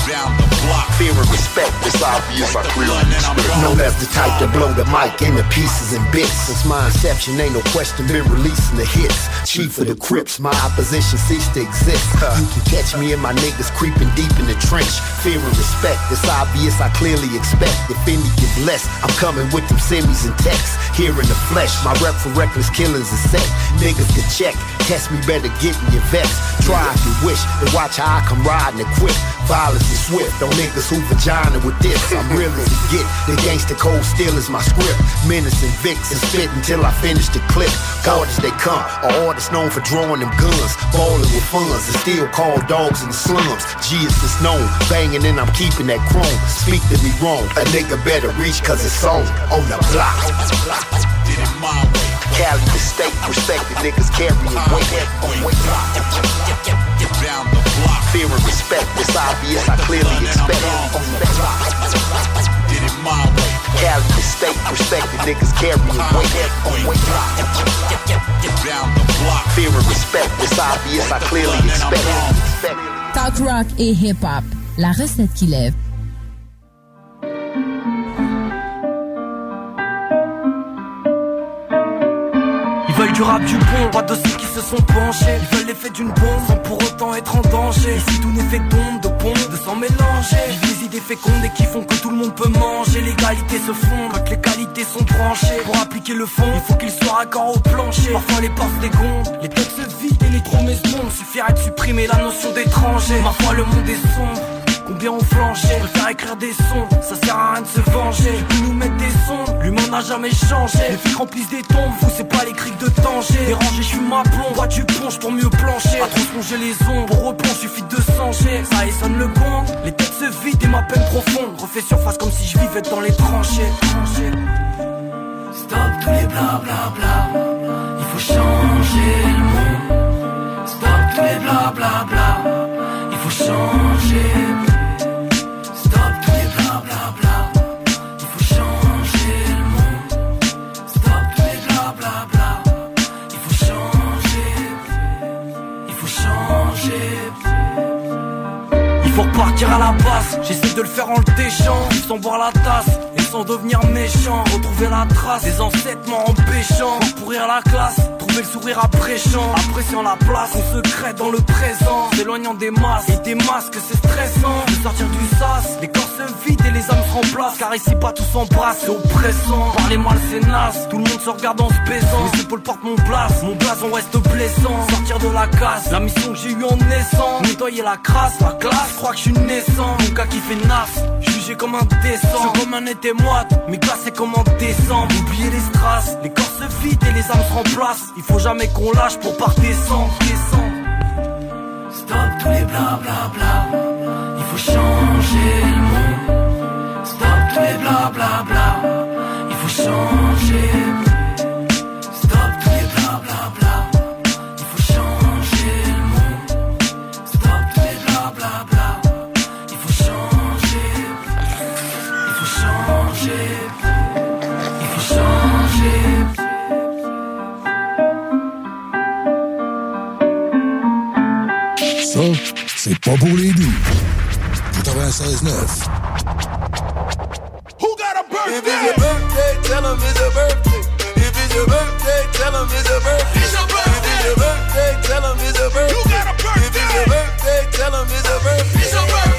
Down the block. Fear and respect, it's obvious I clearly express. Known as the type to blow the mic into pieces and bits. Since my inception, ain't no question been releasing the hits. Chief of the Crips, my opposition ceased to exist. You can catch me and my niggas creeping deep in the trench. Fear and respect, it's obvious I clearly expect. If any give less, I'm coming with them semis and texts. Here in the flesh, my rep for reckless killings is set. Niggas can check, test me better get in your vest. Try if you wish, and watch how I come riding equipped. Violence is swift don't niggas who vagina with this. I'm real as it get. The gangster code still is my script. Menace and Vicks and spit until I finish the clip. As they come, are artists known for drawing them guns. Balling with funds and still call dogs in the slums. G is just known, banging and I'm keeping that chrome. Speak to me wrong, a nigga better reach cause it's on, on the block. Did it my way. Cali the state, respected niggas carrying weight. Respect. Talk rock et hip-hop. La recette qui lève. Du rap du bon, pas de se sont penchés. Ils veulent l'effet d'une bombe sans pour autant être en danger. Ici tout n'est fait d'onde, de pompe, de sang mélangé. Vivent les idées fécondes et qui font que tout le monde peut manger. L'égalité se fonde quand les qualités sont branchées. Pour appliquer le fond, il faut qu'il soit raccord au plancher. Parfois les portes dégondent, les textes vides et les promesses tombent. Suffirait de supprimer la notion d'étranger. Ma foi, le monde est sombre. Combien ont flanché, préfère écrire des sons, ça sert à rien de se venger. N'a jamais changé. Les flics remplissent des tombes, vous c'est pas les criques de danger. Dérangé, je suis ma plomb, bois du plonge pour mieux plancher. À trop plonger les ombres, pour replonge, suffit de changer. Ça et sonne le gong, les têtes se vident et ma peine profonde. Refais surface comme si je vivais dans les tranchées. Stop tous les bla bla il faut changer le monde. Stop tous les bla bla il faut changer. Repartir à la base, j'essaie de le faire en le déchant, sans boire la tasse sans devenir méchant. Retrouver la trace des ancêtres empêchant, pourrir la classe, trouver le sourire appréciant, appréciant la place, on secret dans le présent, s'éloignant des masses et des masques, c'est stressant. De sortir du sas, les corps se vident et les âmes se remplacent, car ici pas tous s'embrassent, c'est oppressant. Parler mal c'est naze, tout le monde se regarde en se baisant. Mes épaules portent mon place, mon blason reste blessant. Sortir de la casse, la mission que j'ai eue en naissant, nettoyer la crasse, la classe, crois que je suis naissant. Mon gars qui fait nasse, jugé comme un décent, Je comme un été moite, mais classé comme un décembre. Oublier les strass, les corps se vident et les âmes se remplacent. Il faut jamais qu'on lâche pour pas descendre, descendre. Stop tous les bla bla, il faut changer le monde. Stop tous les bla bla bla, il faut changer. C'est pas pour les doux. 96.9. Who got a birthday? If it's your birthday, tell him it's a birthday. If it's your birthday, tell him it's a birthday. It's your birthday. If it's your birthday, tell him it's a birthday. You got a birthday. If it's your birthday, tell him it's a birthday. It's your birthday.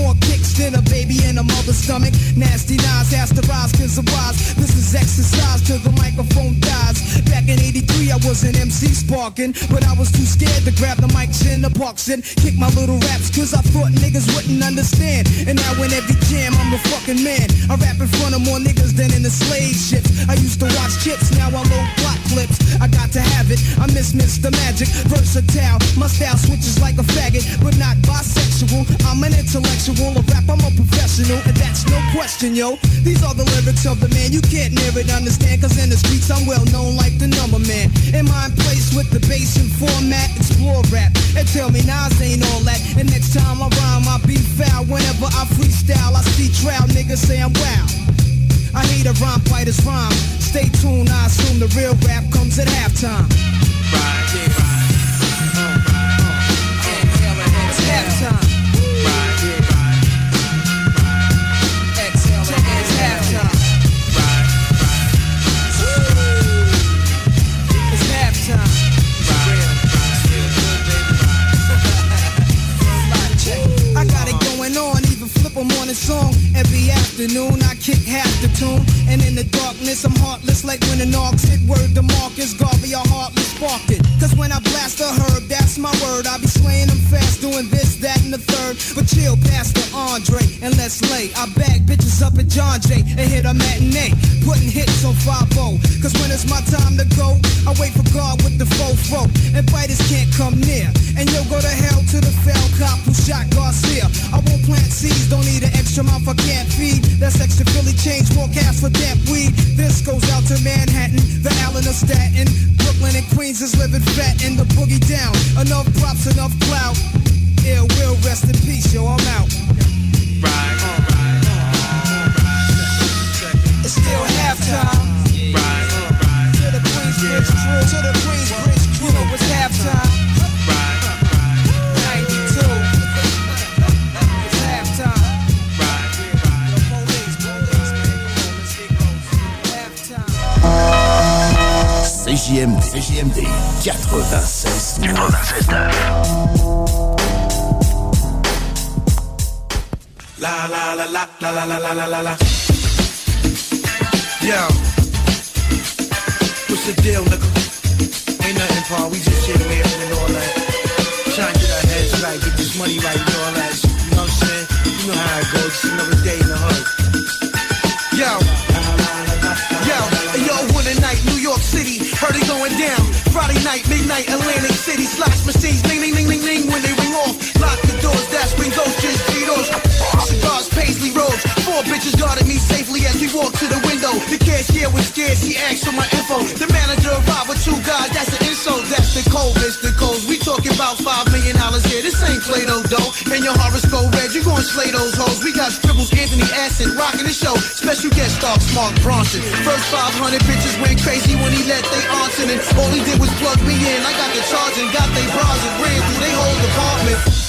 More kicks than a baby in a mother's stomach. Nasty Nas has to rise cause of wise. This is exercise till the microphone dies. Back in 83, I was an MC sparking. But I was too scared to grab the mics in the box and kick my little raps cause I thought niggas wouldn't understand. And now in every jam, I'm the fucking man. I rap in front of more niggas than in the slave ships. I used to watch chips, now I load plot clips. I got to have it. I miss Mr. Magic, versatile. My style switches like a faggot, but not bisexual. I'm an intellectual, rap, I'm a professional, and that's no question, yo. These are the lyrics of the man. You can't near it, understand, cause in the streets I'm well known like the number man. In place with the bass and format? Explore rap and tell me Nas ain't all that. And next time I rhyme, I be foul. Whenever I freestyle, I see trial niggas say I'm wow. I hate a rhyme fighter's rhyme. Stay tuned, I assume the real rap comes at halftime. It's Every afternoon I kick half the tune. And in the darkness I'm heartless like when an ox hit word to Marcus Garvey, a heartless it. Cause when I blast a herb, that's my word. I be slaying them fast, doing this, that, and the third. But chill, Pastor Andre, and let's lay. I bag bitches up at John Jay and hit a matinee. Putting hits on 5 Cause when it's my time to go, I wait for God with the fofo. And fighters can't come near. And you'll go to hell to the fell cop who shot Garcia. I won't plant seeds, don't need an extra mouth can't feed. That's extra Philly change, forecast for damp weed. This goes out to Manhattan, the Allen of Staten. Brooklyn and Queens is living fat in the boogie down. Enough props, enough clout. Ill will rest in peace, yo, I'm out. Right, It's still halftime. Right, right. To the Queensbridge crew, to the Queensbridge CJMD, CJMD 96 La la la la la la la la la la la. Yo, what's the deal, nigga? Ain't nothing, Paul. We just here laughing and all that. Trying to get our heads right, get this money right shit, You know the. Cashier was scared, she asked for my info. The manager arrived with two guys, that's an insult. That's the code, Mr. Coles. We talking about five million dollars here. This ain't Play-Doh dough. And your horoscope red, you gonna slay those hoes. We got scribbles, Anthony Acid, rocking the show. Special guest star, Mark Bronson. First 500 bitches went crazy when he let they aunts. And all he did was plug me in. I got the charge and got they bras and ran through they whole department.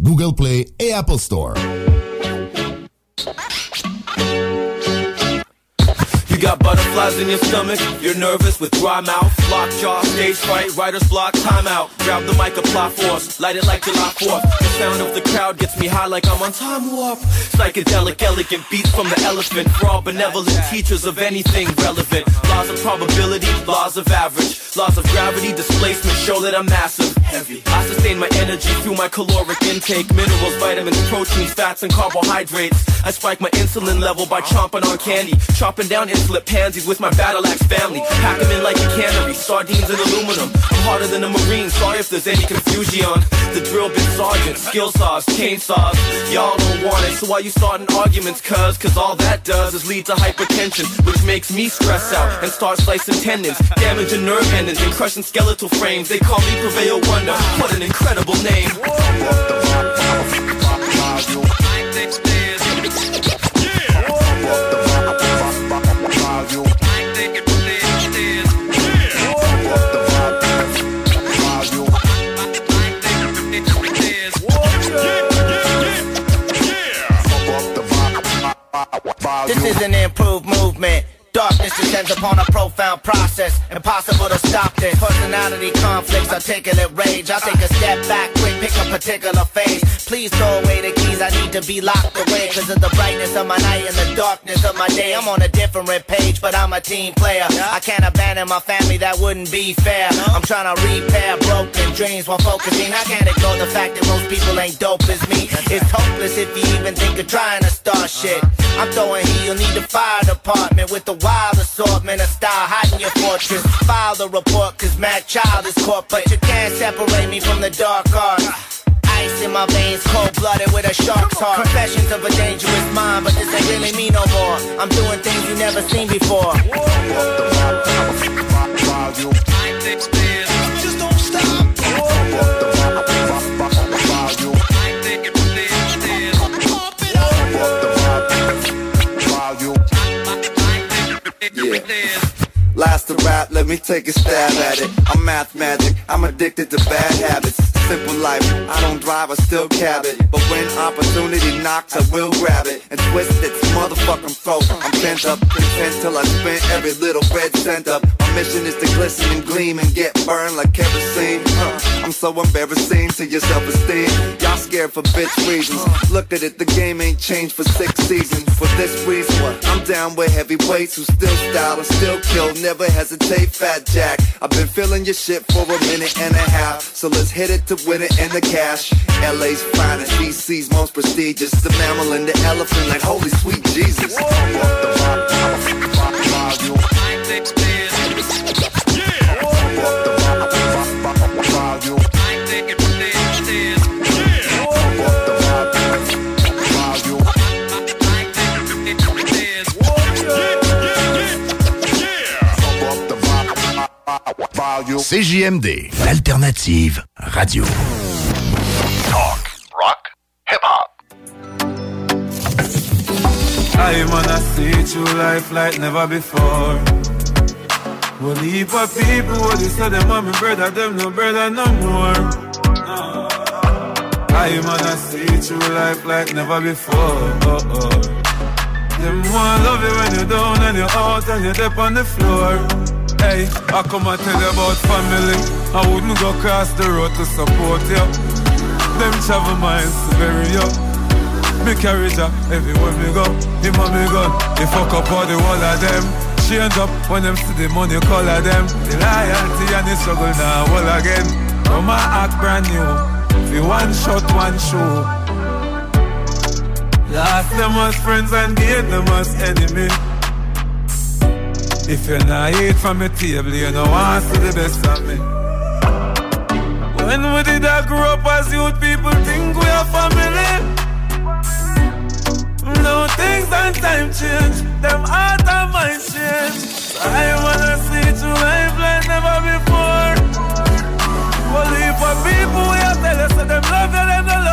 Google Play et Apple Store. Butterflies in your stomach, you're nervous with dry mouth, locked jaw, stage fright, writer's block, timeout. Grab the mic, apply force, light it like July 4th. The sound of the crowd gets me high like I'm on time warp. Psychedelic, elegant beats from the elephant. All benevolent teachers of anything relevant. Laws of probability, laws of average. Laws of gravity, displacement show that I'm massive. Heavy. I sustain my energy through my caloric intake. Minerals, vitamins, proteins, fats, and carbohydrates. I spike my insulin level by chomping on candy. Chopping down insulin pansies with my battle axe family. Pack 'em in like a cannery, sardines and aluminum. I'm harder than a marine, sorry if there's any confusion. The drill bit sergeant, skill saws, chainsaws. Y'all don't want it, so why you starting arguments, cuz? Cause all that does is lead to hypertension, which makes me stress out and start slicing tendons, damaging nerve endings and crushing skeletal frames. They call me Prevail Wonder, what an incredible name. This is an improved movement. Darkness descends upon a profound process. Impossible to stop this. Personality conflicts, articulate rage. I'll take a step back, quick, pick a particular phase. Please throw away the keys, I need to be locked away. Cause of the brightness of my night and the darkness of my day. I'm on a different page, but I'm a team player. I can't abandon my family, that wouldn't be fair. I'm trying to repair broken dreams while focusing. I can't ignore the fact that most people ain't dope as me. It's hopeless if you even think of trying to start shit. I'm throwing heat, you'll need the fire department with the wild assortment of style hiding your fortress. File the report, cause Mac Child is caught, but you can't separate me from the dark arts. Ice in my veins, cold blooded with a shark's heart. Confessions of a dangerous mind, but this ain't really me no more. I'm doing things you never seen before. Yeah. Last to rap, let me take a stab at it. I'm math magic, I'm addicted to bad habits. Simple life, I don't drive, I still cab it. But when opportunity knocks, I will grab it and twist its motherfucking throat. I'm bent up, content till I spent every little red cent up. My mission is to glisten and gleam and get burned like kerosene. Uh, I'm so embarrassing to your self-esteem. Y'all scared for bitch reasons. Look at it, the game ain't changed for six seasons. For this reason, I'm down with heavyweights who still style and still kill. Never hesitate, fat jack. I've been feeling your shit for a minute and a half. So let's hit it to win it in the cash. LA's finest, DC's most prestigious. The mammal and the elephant, like holy sweet Jesus. CJMD, l'alternative radio. Talk, rock, hip hop. I wanna see true life like never before. Well, heap of people, what they say, them me brother, them no brother no more. No. I wanna see true life like never before. Oh, oh. Them want love you when you're down and you're out and you're deep on the floor. Hey, I come and tell you about family. I wouldn't go across the road to support you. Them travel miles to bury you. Me carry ya everywhere me go. Him and me gun. They fuck up all the wall of them. Change up when them see the money color them. The loyalty and the struggle now all again. Come my act brand new. Fi one shot, one show. Last them as friends and gain them as enemy. If you're not eat from my table, you know to see the best of me. When we did I grow up as youth, people think we are family. No things and time change, them heart and mind change. I wanna see to life like never before. Well, for people we are tell us them love you, them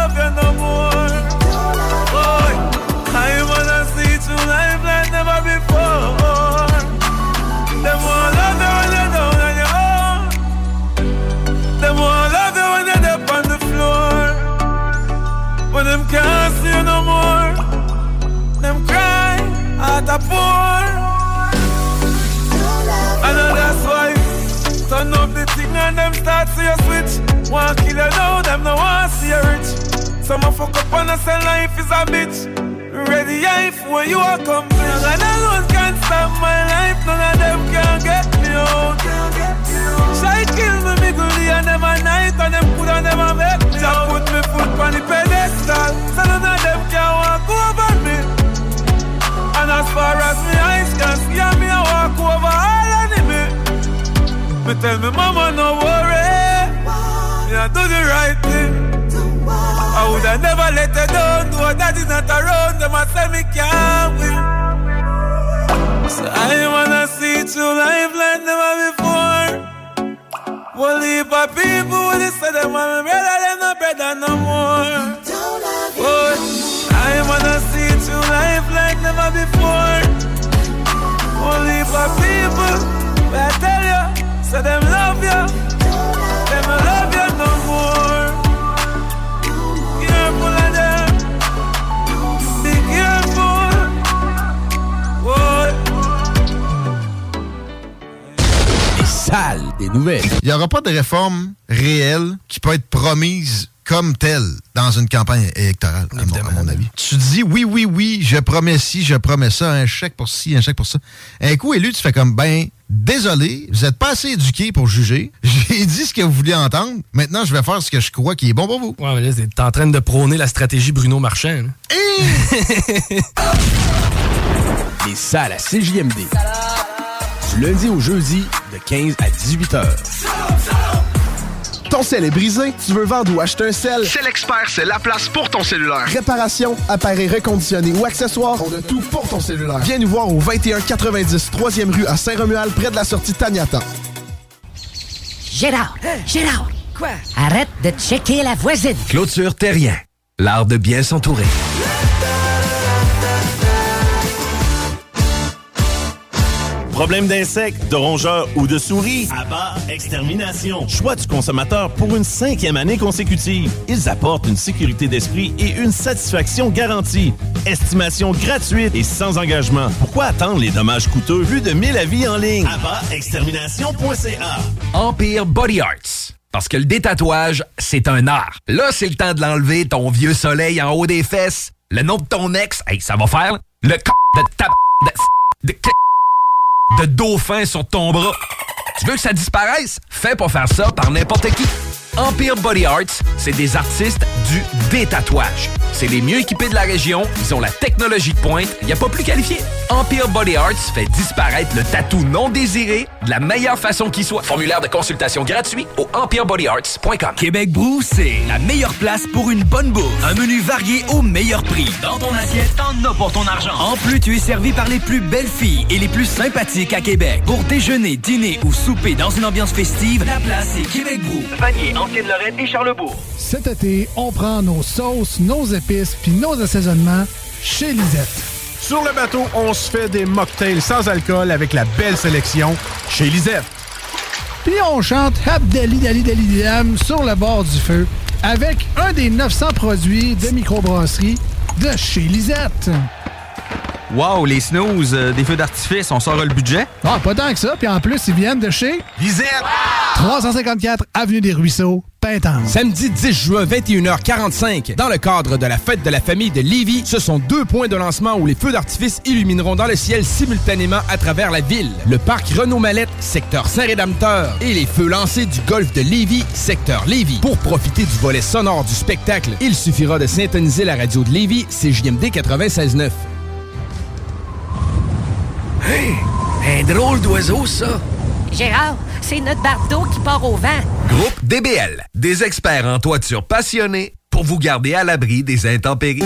and them start see you switch. Want kill you now, them no want see you rich. Some a fuck up on us and life is a bitch. Ready eye for you a complain. And alone can't stop my life. None of them can get me out. Try kill me, me gully and them a night and them could and never make me Just put me foot on the pedestal. So none of them can walk over me. And as far as me eyes can see, me a walk over all enemy. Me tell me mama no worry. Me a do the right thing. I would have never let her down. No, that is not around. Them a say me can't win. So I wanna see true life like never before. Well, if a people they say them want me brother, them no brother no more. Oh, I wanna see true life like never before. If a people, when Them love you, them love you no more. Careful of them, be careful. Oh. Les salles des nouvelles. Il n'y aura pas de réforme réelle qui peut être promise comme telle dans une campagne électorale, à mon, à mon avis. Tu dis oui, oui, oui, je promets ci, je promets ça, un chèque pour ci, un chèque pour ça. Un coup élu, tu fais comme, ben, désolé, vous n'êtes pas assez éduqué pour juger. J'ai dit ce que vous vouliez entendre. Maintenant, je vais faire ce que je crois qui est bon pour vous. Ouais, mais là, t'es en train de prôner la stratégie Bruno Marchand. Les salles à CJMD. Du lundi au jeudi, de 15 à 18 heures. Ton sel est brisé, tu veux vendre ou acheter un sel? C'est l'expert, c'est la place pour ton cellulaire. Réparation, appareil reconditionné ou accessoires, on a tout pour ton cellulaire. Viens nous voir au 2190 3e rue à Saint-Romuald, près de la sortie Taniata. Gérard, Gérard. Quoi? Arrête de checker la voisine. Clôture Terrien. L'art de bien s'entourer. Problème d'insectes, de rongeurs ou de souris? Abba Extermination. Choix du consommateur pour une cinquième année consécutive. Ils apportent une sécurité d'esprit et une satisfaction garantie. Estimation gratuite et sans engagement. Pourquoi attendre les dommages coûteux vu de 1000 avis en ligne? Extermination.ca Empire Body Arts. Parce que le détatouage, c'est un art. Là, c'est le temps de l'enlever, ton vieux soleil en haut des fesses. Le nom de ton ex, hey, ça va faire le c de ta de, de, de dauphin sur ton bras. Tu veux que ça disparaisse? Fais pas faire ça par n'importe qui. Empire Body Arts, c'est des artistes du détatouage. C'est les mieux équipés de la région, ils ont la technologie de pointe, il n'y a pas plus qualifié. Empire Body Arts fait disparaître le tatou non désiré de la meilleure façon qui soit. Formulaire de consultation gratuit au empirebodyarts.com. Québec Brou, c'est la meilleure place pour une bonne bouffe. Un menu varié au meilleur prix. Dans ton assiette, t'en as pour ton argent. En plus, tu es servi par les plus belles filles et les plus sympathiques à Québec. Pour déjeuner, dîner ou souper dans une ambiance festive, la place est Québec Brou. Vanier, Ancienne-Lorraine et Charlebourg. Cet été, on prend nos sauces, nos épices puis nos assaisonnements chez Lisette. Sur le bateau, on se fait des mocktails sans alcool avec la belle sélection chez Lisette. Puis on chante Abdali Dali Dali Dam sur le bord du feu avec un des 900 produits de microbrasserie de chez Lisette. Wow, les snooze, euh, des feux d'artifice, on sort le budget? Ah, pas tant que ça. Puis en plus, ils viennent de chez Lisette. 354 Avenue des Ruisseaux, Pintante. Samedi 10 juin, 21h45, dans le cadre de la fête de la famille de Lévis, ce sont deux points de lancement où les feux d'artifice illumineront dans le ciel simultanément à travers la ville. Le parc Renault-Mallette, secteur Saint-Rédempteur, et les feux lancés du golfe de Lévis, secteur Lévis. Pour profiter du volet sonore du spectacle, il suffira de syntoniser la radio de Lévis, CJMD 96.9. Hey, un drôle d'oiseau, ça. Gérard, c'est notre bardeau qui part au vent. Groupe DBL, des experts en toiture passionnés pour vous garder à l'abri des intempéries.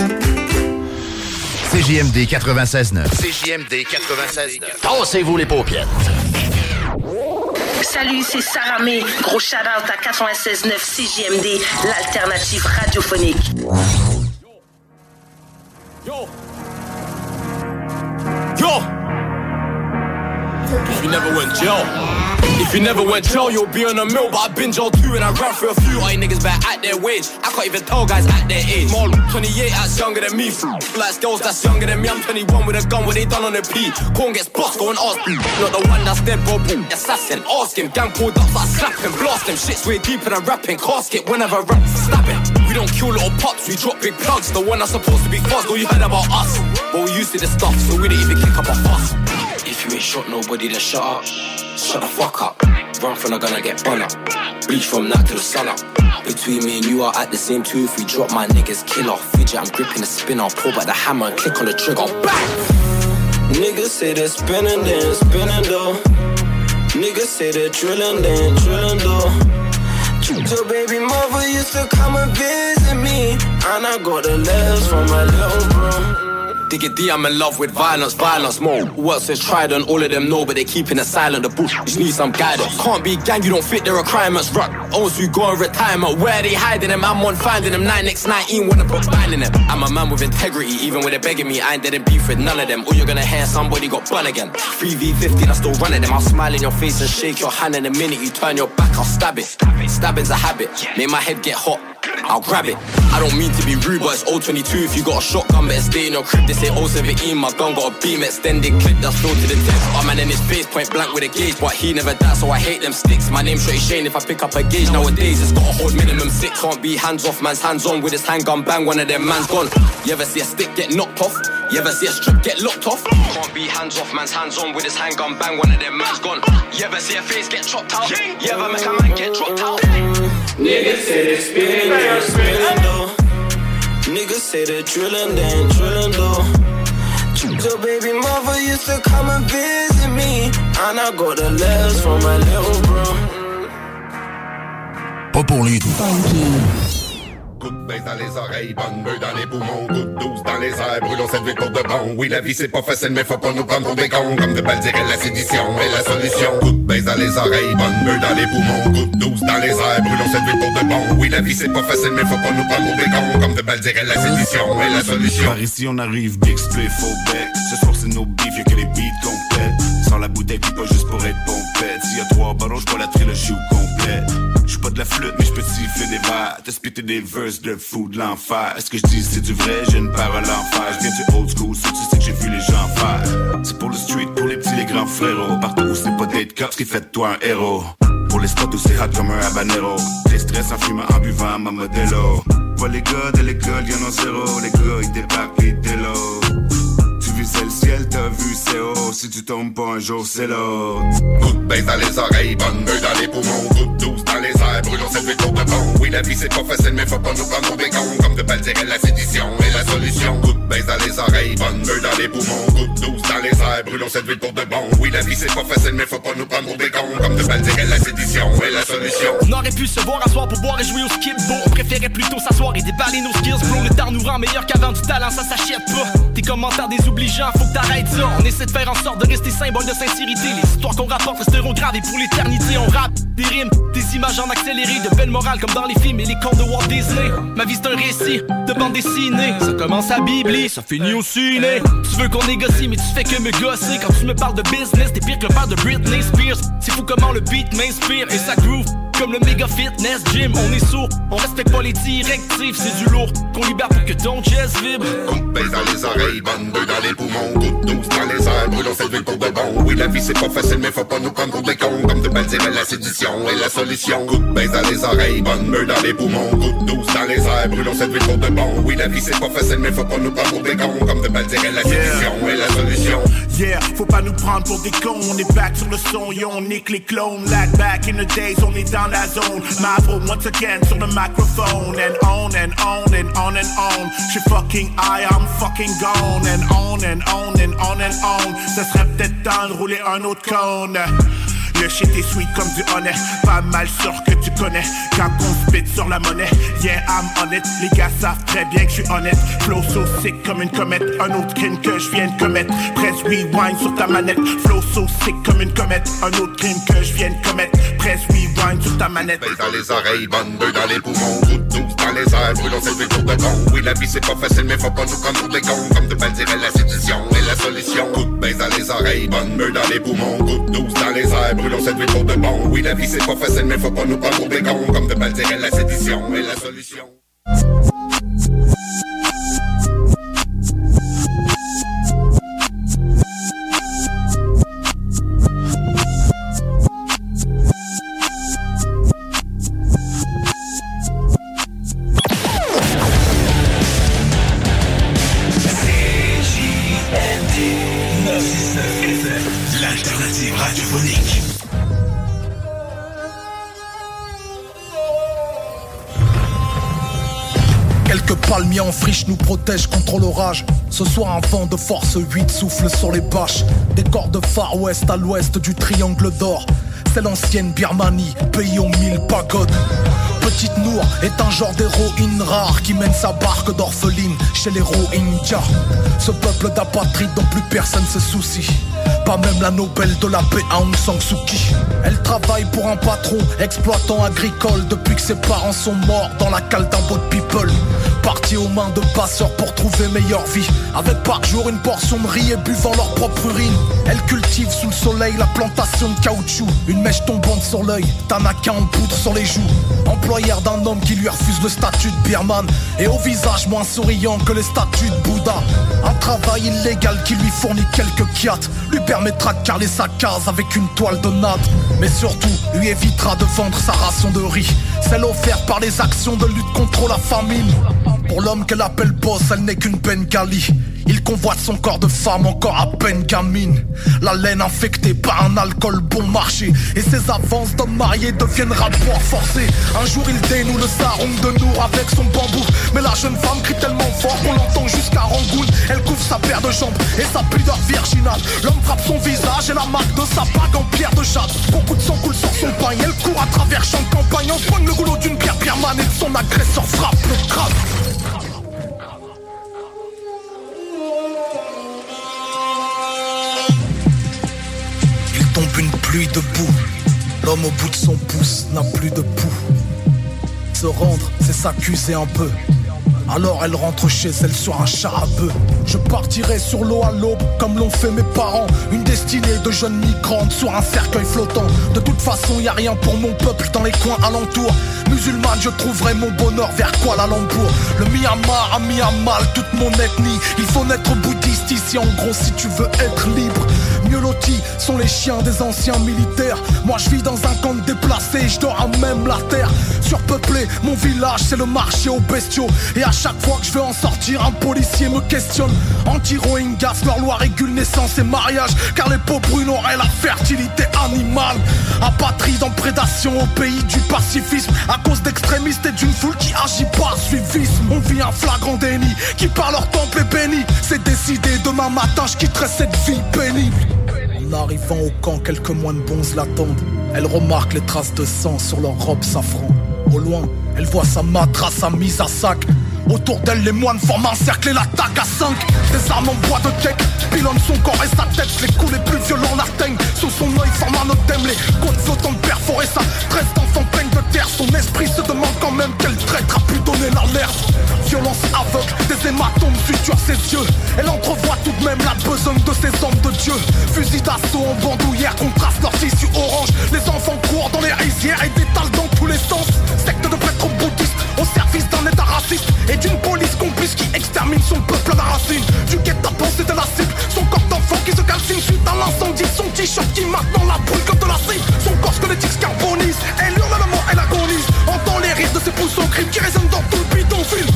CJMD 96.9. CJMD 96.9. Tassez-vous les paupières. Salut, c'est Sarah May. Gros shout-out à 96.9 CJMD, l'alternative radiophonique. Yo! Yo! If you never went jail, if you never went jail, you'll be on a mill. But I been Joe too, and I ran for a few. All you niggas better at their wage. I can't even tell guys at their age. More 28, that's younger than me. Like girls that's younger than me. I'm 21 with a gun. What they done on the P? Corn gets boss, go and ask. Not the one that's dead, bro. Assassin. Ask him. Gang pulled up, I slap him, blast him. Shit's way deeper than rapping. Casket whenever rap, stab him. We don't kill little pops, we drop big plugs. The one that's supposed to be fast, all you heard about us. But we used to this stuff, so we didn't even kick up a fuss. If you ain't shot nobody, then shut up. Shut the fuck up. Run from the gun, I get bun up. Bleach from night to the sun up. Between me and you are at the same two. If we drop my niggas, kill off. Fidget, I'm gripping the spinner. Pull back the hammer and click on the trigger. Bang! Niggas say they're spinning, then spinning though. Niggas say they're drilling, then drilling though. Your baby mother used to come and visit me, and I got the letters from my little bro. Diggy D, I'm in love with violence, violence more. Else has tried and all of them know, but they keeping it silent. The bush just need some guidance. Can't be gang, you don't fit the requirements. Rock, owns you go in retirement. Where they hiding them? I'm on finding them. 9x19 wanna put binding them. I'm a man with integrity, even when they're begging me. I ain't dead in beef with none of them. Or you're gonna hear somebody got bun again. 3v15, I still run at them. I'll smile in your face and shake your hand. In a minute you turn your back, I'll stab it. Stabbing's a habit, make my head get hot. I'll grab it. I don't mean to be rude, but it's 022. If you got a shotgun, better stay in your crib. They say 017. My gun got a beam extended clip that's filled to the tip. Oh man in his face, point blank with a gauge, but he never died, so I hate them sticks. My name's Shorty Shane. If I pick up a gauge nowadays, it's got a hold minimum six. Can't be hands off, man's hands on with his handgun. Bang, one of them man's gone. You ever see a stick get knocked off? You ever see a strip get locked off? Can't be hands off, man's hands on with his handgun. Bang, one of them man's gone. You ever see a face get chopped out? You ever make a man get dropped out? Niggas say they spinning, then spinning though. Niggas say they drilling, then drilling though. Your baby mother used to come and visit me, and I got the letters from my little bro. Pas pour les doux. Coup de baisse dans les oreilles, bonne beuh dans les poumons, coup de douce dans les airs, brûlons cette vie pour de bon. Oui, la vie c'est pas facile, mais faut pas nous prendre pour des cons. Comme de balles dirait la sédition est la solution. Coup de baisse dans les oreilles, bonne beuh dans les poumons, coup de douce dans les airs, brûlons cette vie pour de bon. Oui, la vie c'est pas facile, mais faut pas nous prendre pour des cons. Comme de balles dirait la sédition est la solution. Par ici on arrive, big split, faux bec. Ce soir c'est nos beef, y'a que les beats qu'on complète. Sans la bouteille, pas juste pour être pompette. S'il y a trois ballons, j'bois la trilogie au complet. J'suis pas de la flûte, mais j'peux siffler des verres. Te spitter des verses de fou de l'enfer. Est-ce que je dis c'est du vrai? J'ai une parole en fer. J'viens du old school, ça tu sais que j'ai vu les gens faire. C'est pour le street, pour les petits, les grands frérots. Partout où c'est pas d'être cops qui fait toi un héros. Pour les spots où c'est hot comme un habanero. Des stress en fumant, en buvant ma modelo. Vois les gars de l'école, y'en ont zéro. Les gars, ils débarquent les délos. Ciel, t'as vu c'est haut. Si tu tombes pas un jour, c'est l'autre. Coup de baisse dans les oreilles, bonne meule dans les poumons, coup de douce dans les airs, brûlons cette vie tour de bon. Oui, la vie c'est pas facile, mais faut pas nous prendre pour des cons. Comme de balles dirait la sédition et la solution. Coup de baisse dans les oreilles, bonne meule dans les poumons, coup de douce dans les airs, brûlons cette vie pour de bon. Oui, la vie c'est pas facile, mais faut pas nous prendre pour des cons. Comme de balles dirait la sédition et la solution. On aurait pu se voir à soir pour boire et jouer au skip Bon, on préférait plutôt s'asseoir et déballer nos skills Bro, le temps nous rend meilleur qu'avant du talent, ça s'achète pas Tes commentaires désobligeants, faut ça. On essaie de faire en sorte de rester symbole de sincérité. Les histoires qu'on rapporte resteront gravées pour l'éternité. On rappe des rimes, des images en accéléré De belles morales comme dans les films et les contes de Walt Disney. Ma vie c'est un récit de bande dessinée. Ça commence à bibli, ça finit au ciné. Tu veux qu'on négocie mais tu fais que me gosser. Quand tu me parles de business, t'es pire que le père de Britney Spears. C'est fou comment le beat m'inspire. Et ça groove comme le méga fitness gym, on est sourd, on respecte pas les directives, c'est du lourd, qu'on libère pour que ton chest vibre. Coup de baisse dans les oreilles, bonne beuh dans les poumons, coup de douce dans les airs, brûlons cette ville pour de bon. Oui, la vie c'est pas facile, mais faut pas nous prendre pour des cons. Comme de balles dirait la sédition et la solution. Coup de baisse dans les oreilles, bonne beuh dans les poumons, coup de douce dans les airs, brûlons cette ville pour de bon. Oui, la vie c'est pas facile, mais faut pas nous prendre pour des cons. Comme de balles dirait la sédition et la solution. Yeah, faut pas nous prendre pour des cons, on est back sur le son, yo, on nique les clones. Like back in the days, on est dans la zone. Once again sur le microphone. And on and on and on and on. J'suis fucking high, I'm fucking gone. And on and on and on and on. Ça serait peut-être temps de rouler un autre cône. Le shit est sweet comme du honnête Pas mal sûr que tu connais. Quand on spit sur la monnaie. Yeah I'm on it. Les gars savent très bien que je suis honnête. Flow so sick comme une comète. Un autre crime que je viens de commettre. Press rewind sur ta manette. Flow so sick comme une comète. Un autre crime que je viens de commettre. Press rewind sur ta manette. Dans les oreilles, bonne dans les poumons, les airs, brûlons cette pour de bon. Oui, la vie c'est pas facile, mais faut pas nous prendre pour des cons. Comme de balles dirait la sédition et la solution. Coup de baisse dans les oreilles, bonne beuh dans les poumons, coup douce dans les airs, brûlons cette ville pour de bon. Oui, la vie c'est pas facile, mais faut pas nous prendre pour des cons. Comme de balles dirait la sédition et la solution. Nous protègent contre l'orage. Ce soir, un vent de force 8 souffle sur les bâches. Des corps de Far West à l'ouest du triangle d'or. C'est l'ancienne Birmanie, pays aux mille pagodes. Petite Nour est un genre d'héroïne rare qui mène sa barque d'orpheline chez les Rohingyas. Ce peuple d'apatrides dont plus personne se soucie. Pas même la Nobel de la paix Aung San Suu Kyi. Elle travaille pour un patron exploitant agricole depuis que ses parents sont morts dans la cale d'un boat people. Partis aux mains de passeurs pour trouver meilleure vie. Avec par jour une portion de riz et buvant leur propre urine. Elle cultive sous le soleil la plantation de caoutchouc. Une mèche tombante sur l'œil, Tanaka en poudre sur les joues. Employeur d'un homme qui lui refuse le statut de Birman. Et au visage moins souriant que le statut de Bouddha. Un travail illégal qui lui fournit quelques kiats. Lui permettra de carler sa case avec une toile de natte. Mais surtout, lui évitera de vendre sa ration de riz. Celle offerte par les actions de lutte contre la famine. Pour l'homme qu'elle appelle boss, elle n'est qu'une bengali. Convoite son corps de femme encore à peine gamine. La laine infectée par un alcool bon marché. Et ses avances d'homme marié deviennent rapport forcé. Un jour il dénoue le sarong de Nour avec son bambou. Mais la jeune femme crie tellement fort qu'on l'entend jusqu'à Rangoon. Elle couvre sa paire de jambes et sa pudeur virginale. L'homme frappe son visage et la marque de sa bague en pierre de jade. Beaucoup de sang coule sur son pagne. Elle court à travers champs de campagne. Le goulot d'une pierre birmane et son agresseur frappe le crâne. Tombe une pluie de boue. L'homme au bout de son pouce n'a plus de pouls. Se rendre, c'est s'accuser un peu. Alors elle rentre chez elle sur un char à bœuf. Je partirai sur l'eau à l'aube, comme l'ont fait mes parents. Une destinée de jeunes migrantes sur un cercueil flottant. De toute façon, y a rien pour mon peuple dans les coins alentours. Musulmane, je trouverai mon bonheur vers Kuala Lumpur. Le Myanmar a mis à mal toute mon ethnie. Il faut naître bouddhiste ici, en gros, si tu veux être libre. Mieux lotis sont les chiens des anciens militaires. Moi, je vis dans un camp de déplacés, je dors à même la terre. Surpeuplé, mon village, c'est le marché aux bestiaux. Et à chaque fois que je veux en sortir, un policier me questionne. Anti-Rohingyas, leur loi régule naissance et mariage. Car les peaux brunes auraient la fertilité animale. Apatride en prédation au pays du pacifisme. À cause d'extrémistes et d'une foule qui agit par suivisme. On vit un flagrant déni qui par leur temple est béni. C'est décidé, demain matin, je quitterai cette vie pénible. En arrivant au camp, quelques moines bons l'attendent. Elle remarque les traces de sang sur leur robe safran. Au loin, elle voit sa matrace à mise à sac. Autour d'elle, les moines forment un cercle et l'attaque à 5 Des armes en bois de cake pilonnent son corps et sa tête. Les coups les plus violents l'atteignent Sous son œil forment un totem Les côtes flottantes perforées sa tresse d'enfant peigne de terre. Son esprit se demande quand même quel traître a pu donner l'alerte Violence aveugle, des hématomes suturent ses yeux. Elle entrevoit tout de même la besogne de ses hommes de Dieu. Fusil d'assaut en bandoulière contraste leur tissu orange. Les enfants courent dans les rizières et détalent dans tous les sens. Secte de prêtres au service d'un état raciste et d'une police complice qui extermine son peuple à la racine. Du guet-apens c'était la cible, son corps d'enfant qui se calcine suite à l'incendie, son t-shirt qui maintenant la brûle comme de la cible. Son corps squelettique carbonise, elle hurle le mort, elle agonise. Entend les rires de ses pouces au crime qui résonnent dans tout le bidonville.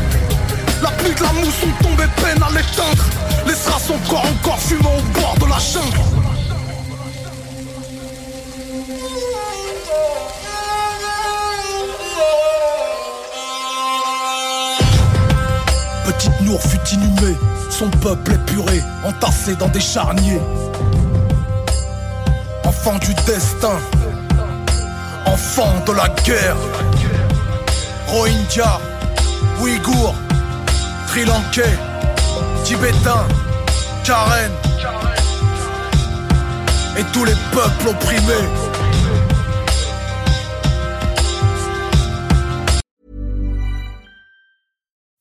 La pluie de la mousse sont tombées peine à l'éteindre. Laissera son corps encore fumant au bord de la jungle. Fut inhumée, son peuple épuré, entassé dans des charniers. Enfant du destin, enfant de la guerre. Rohingya, Ouïghour, Sri Lankais, Tibétain, Karen et tous les peuples opprimés.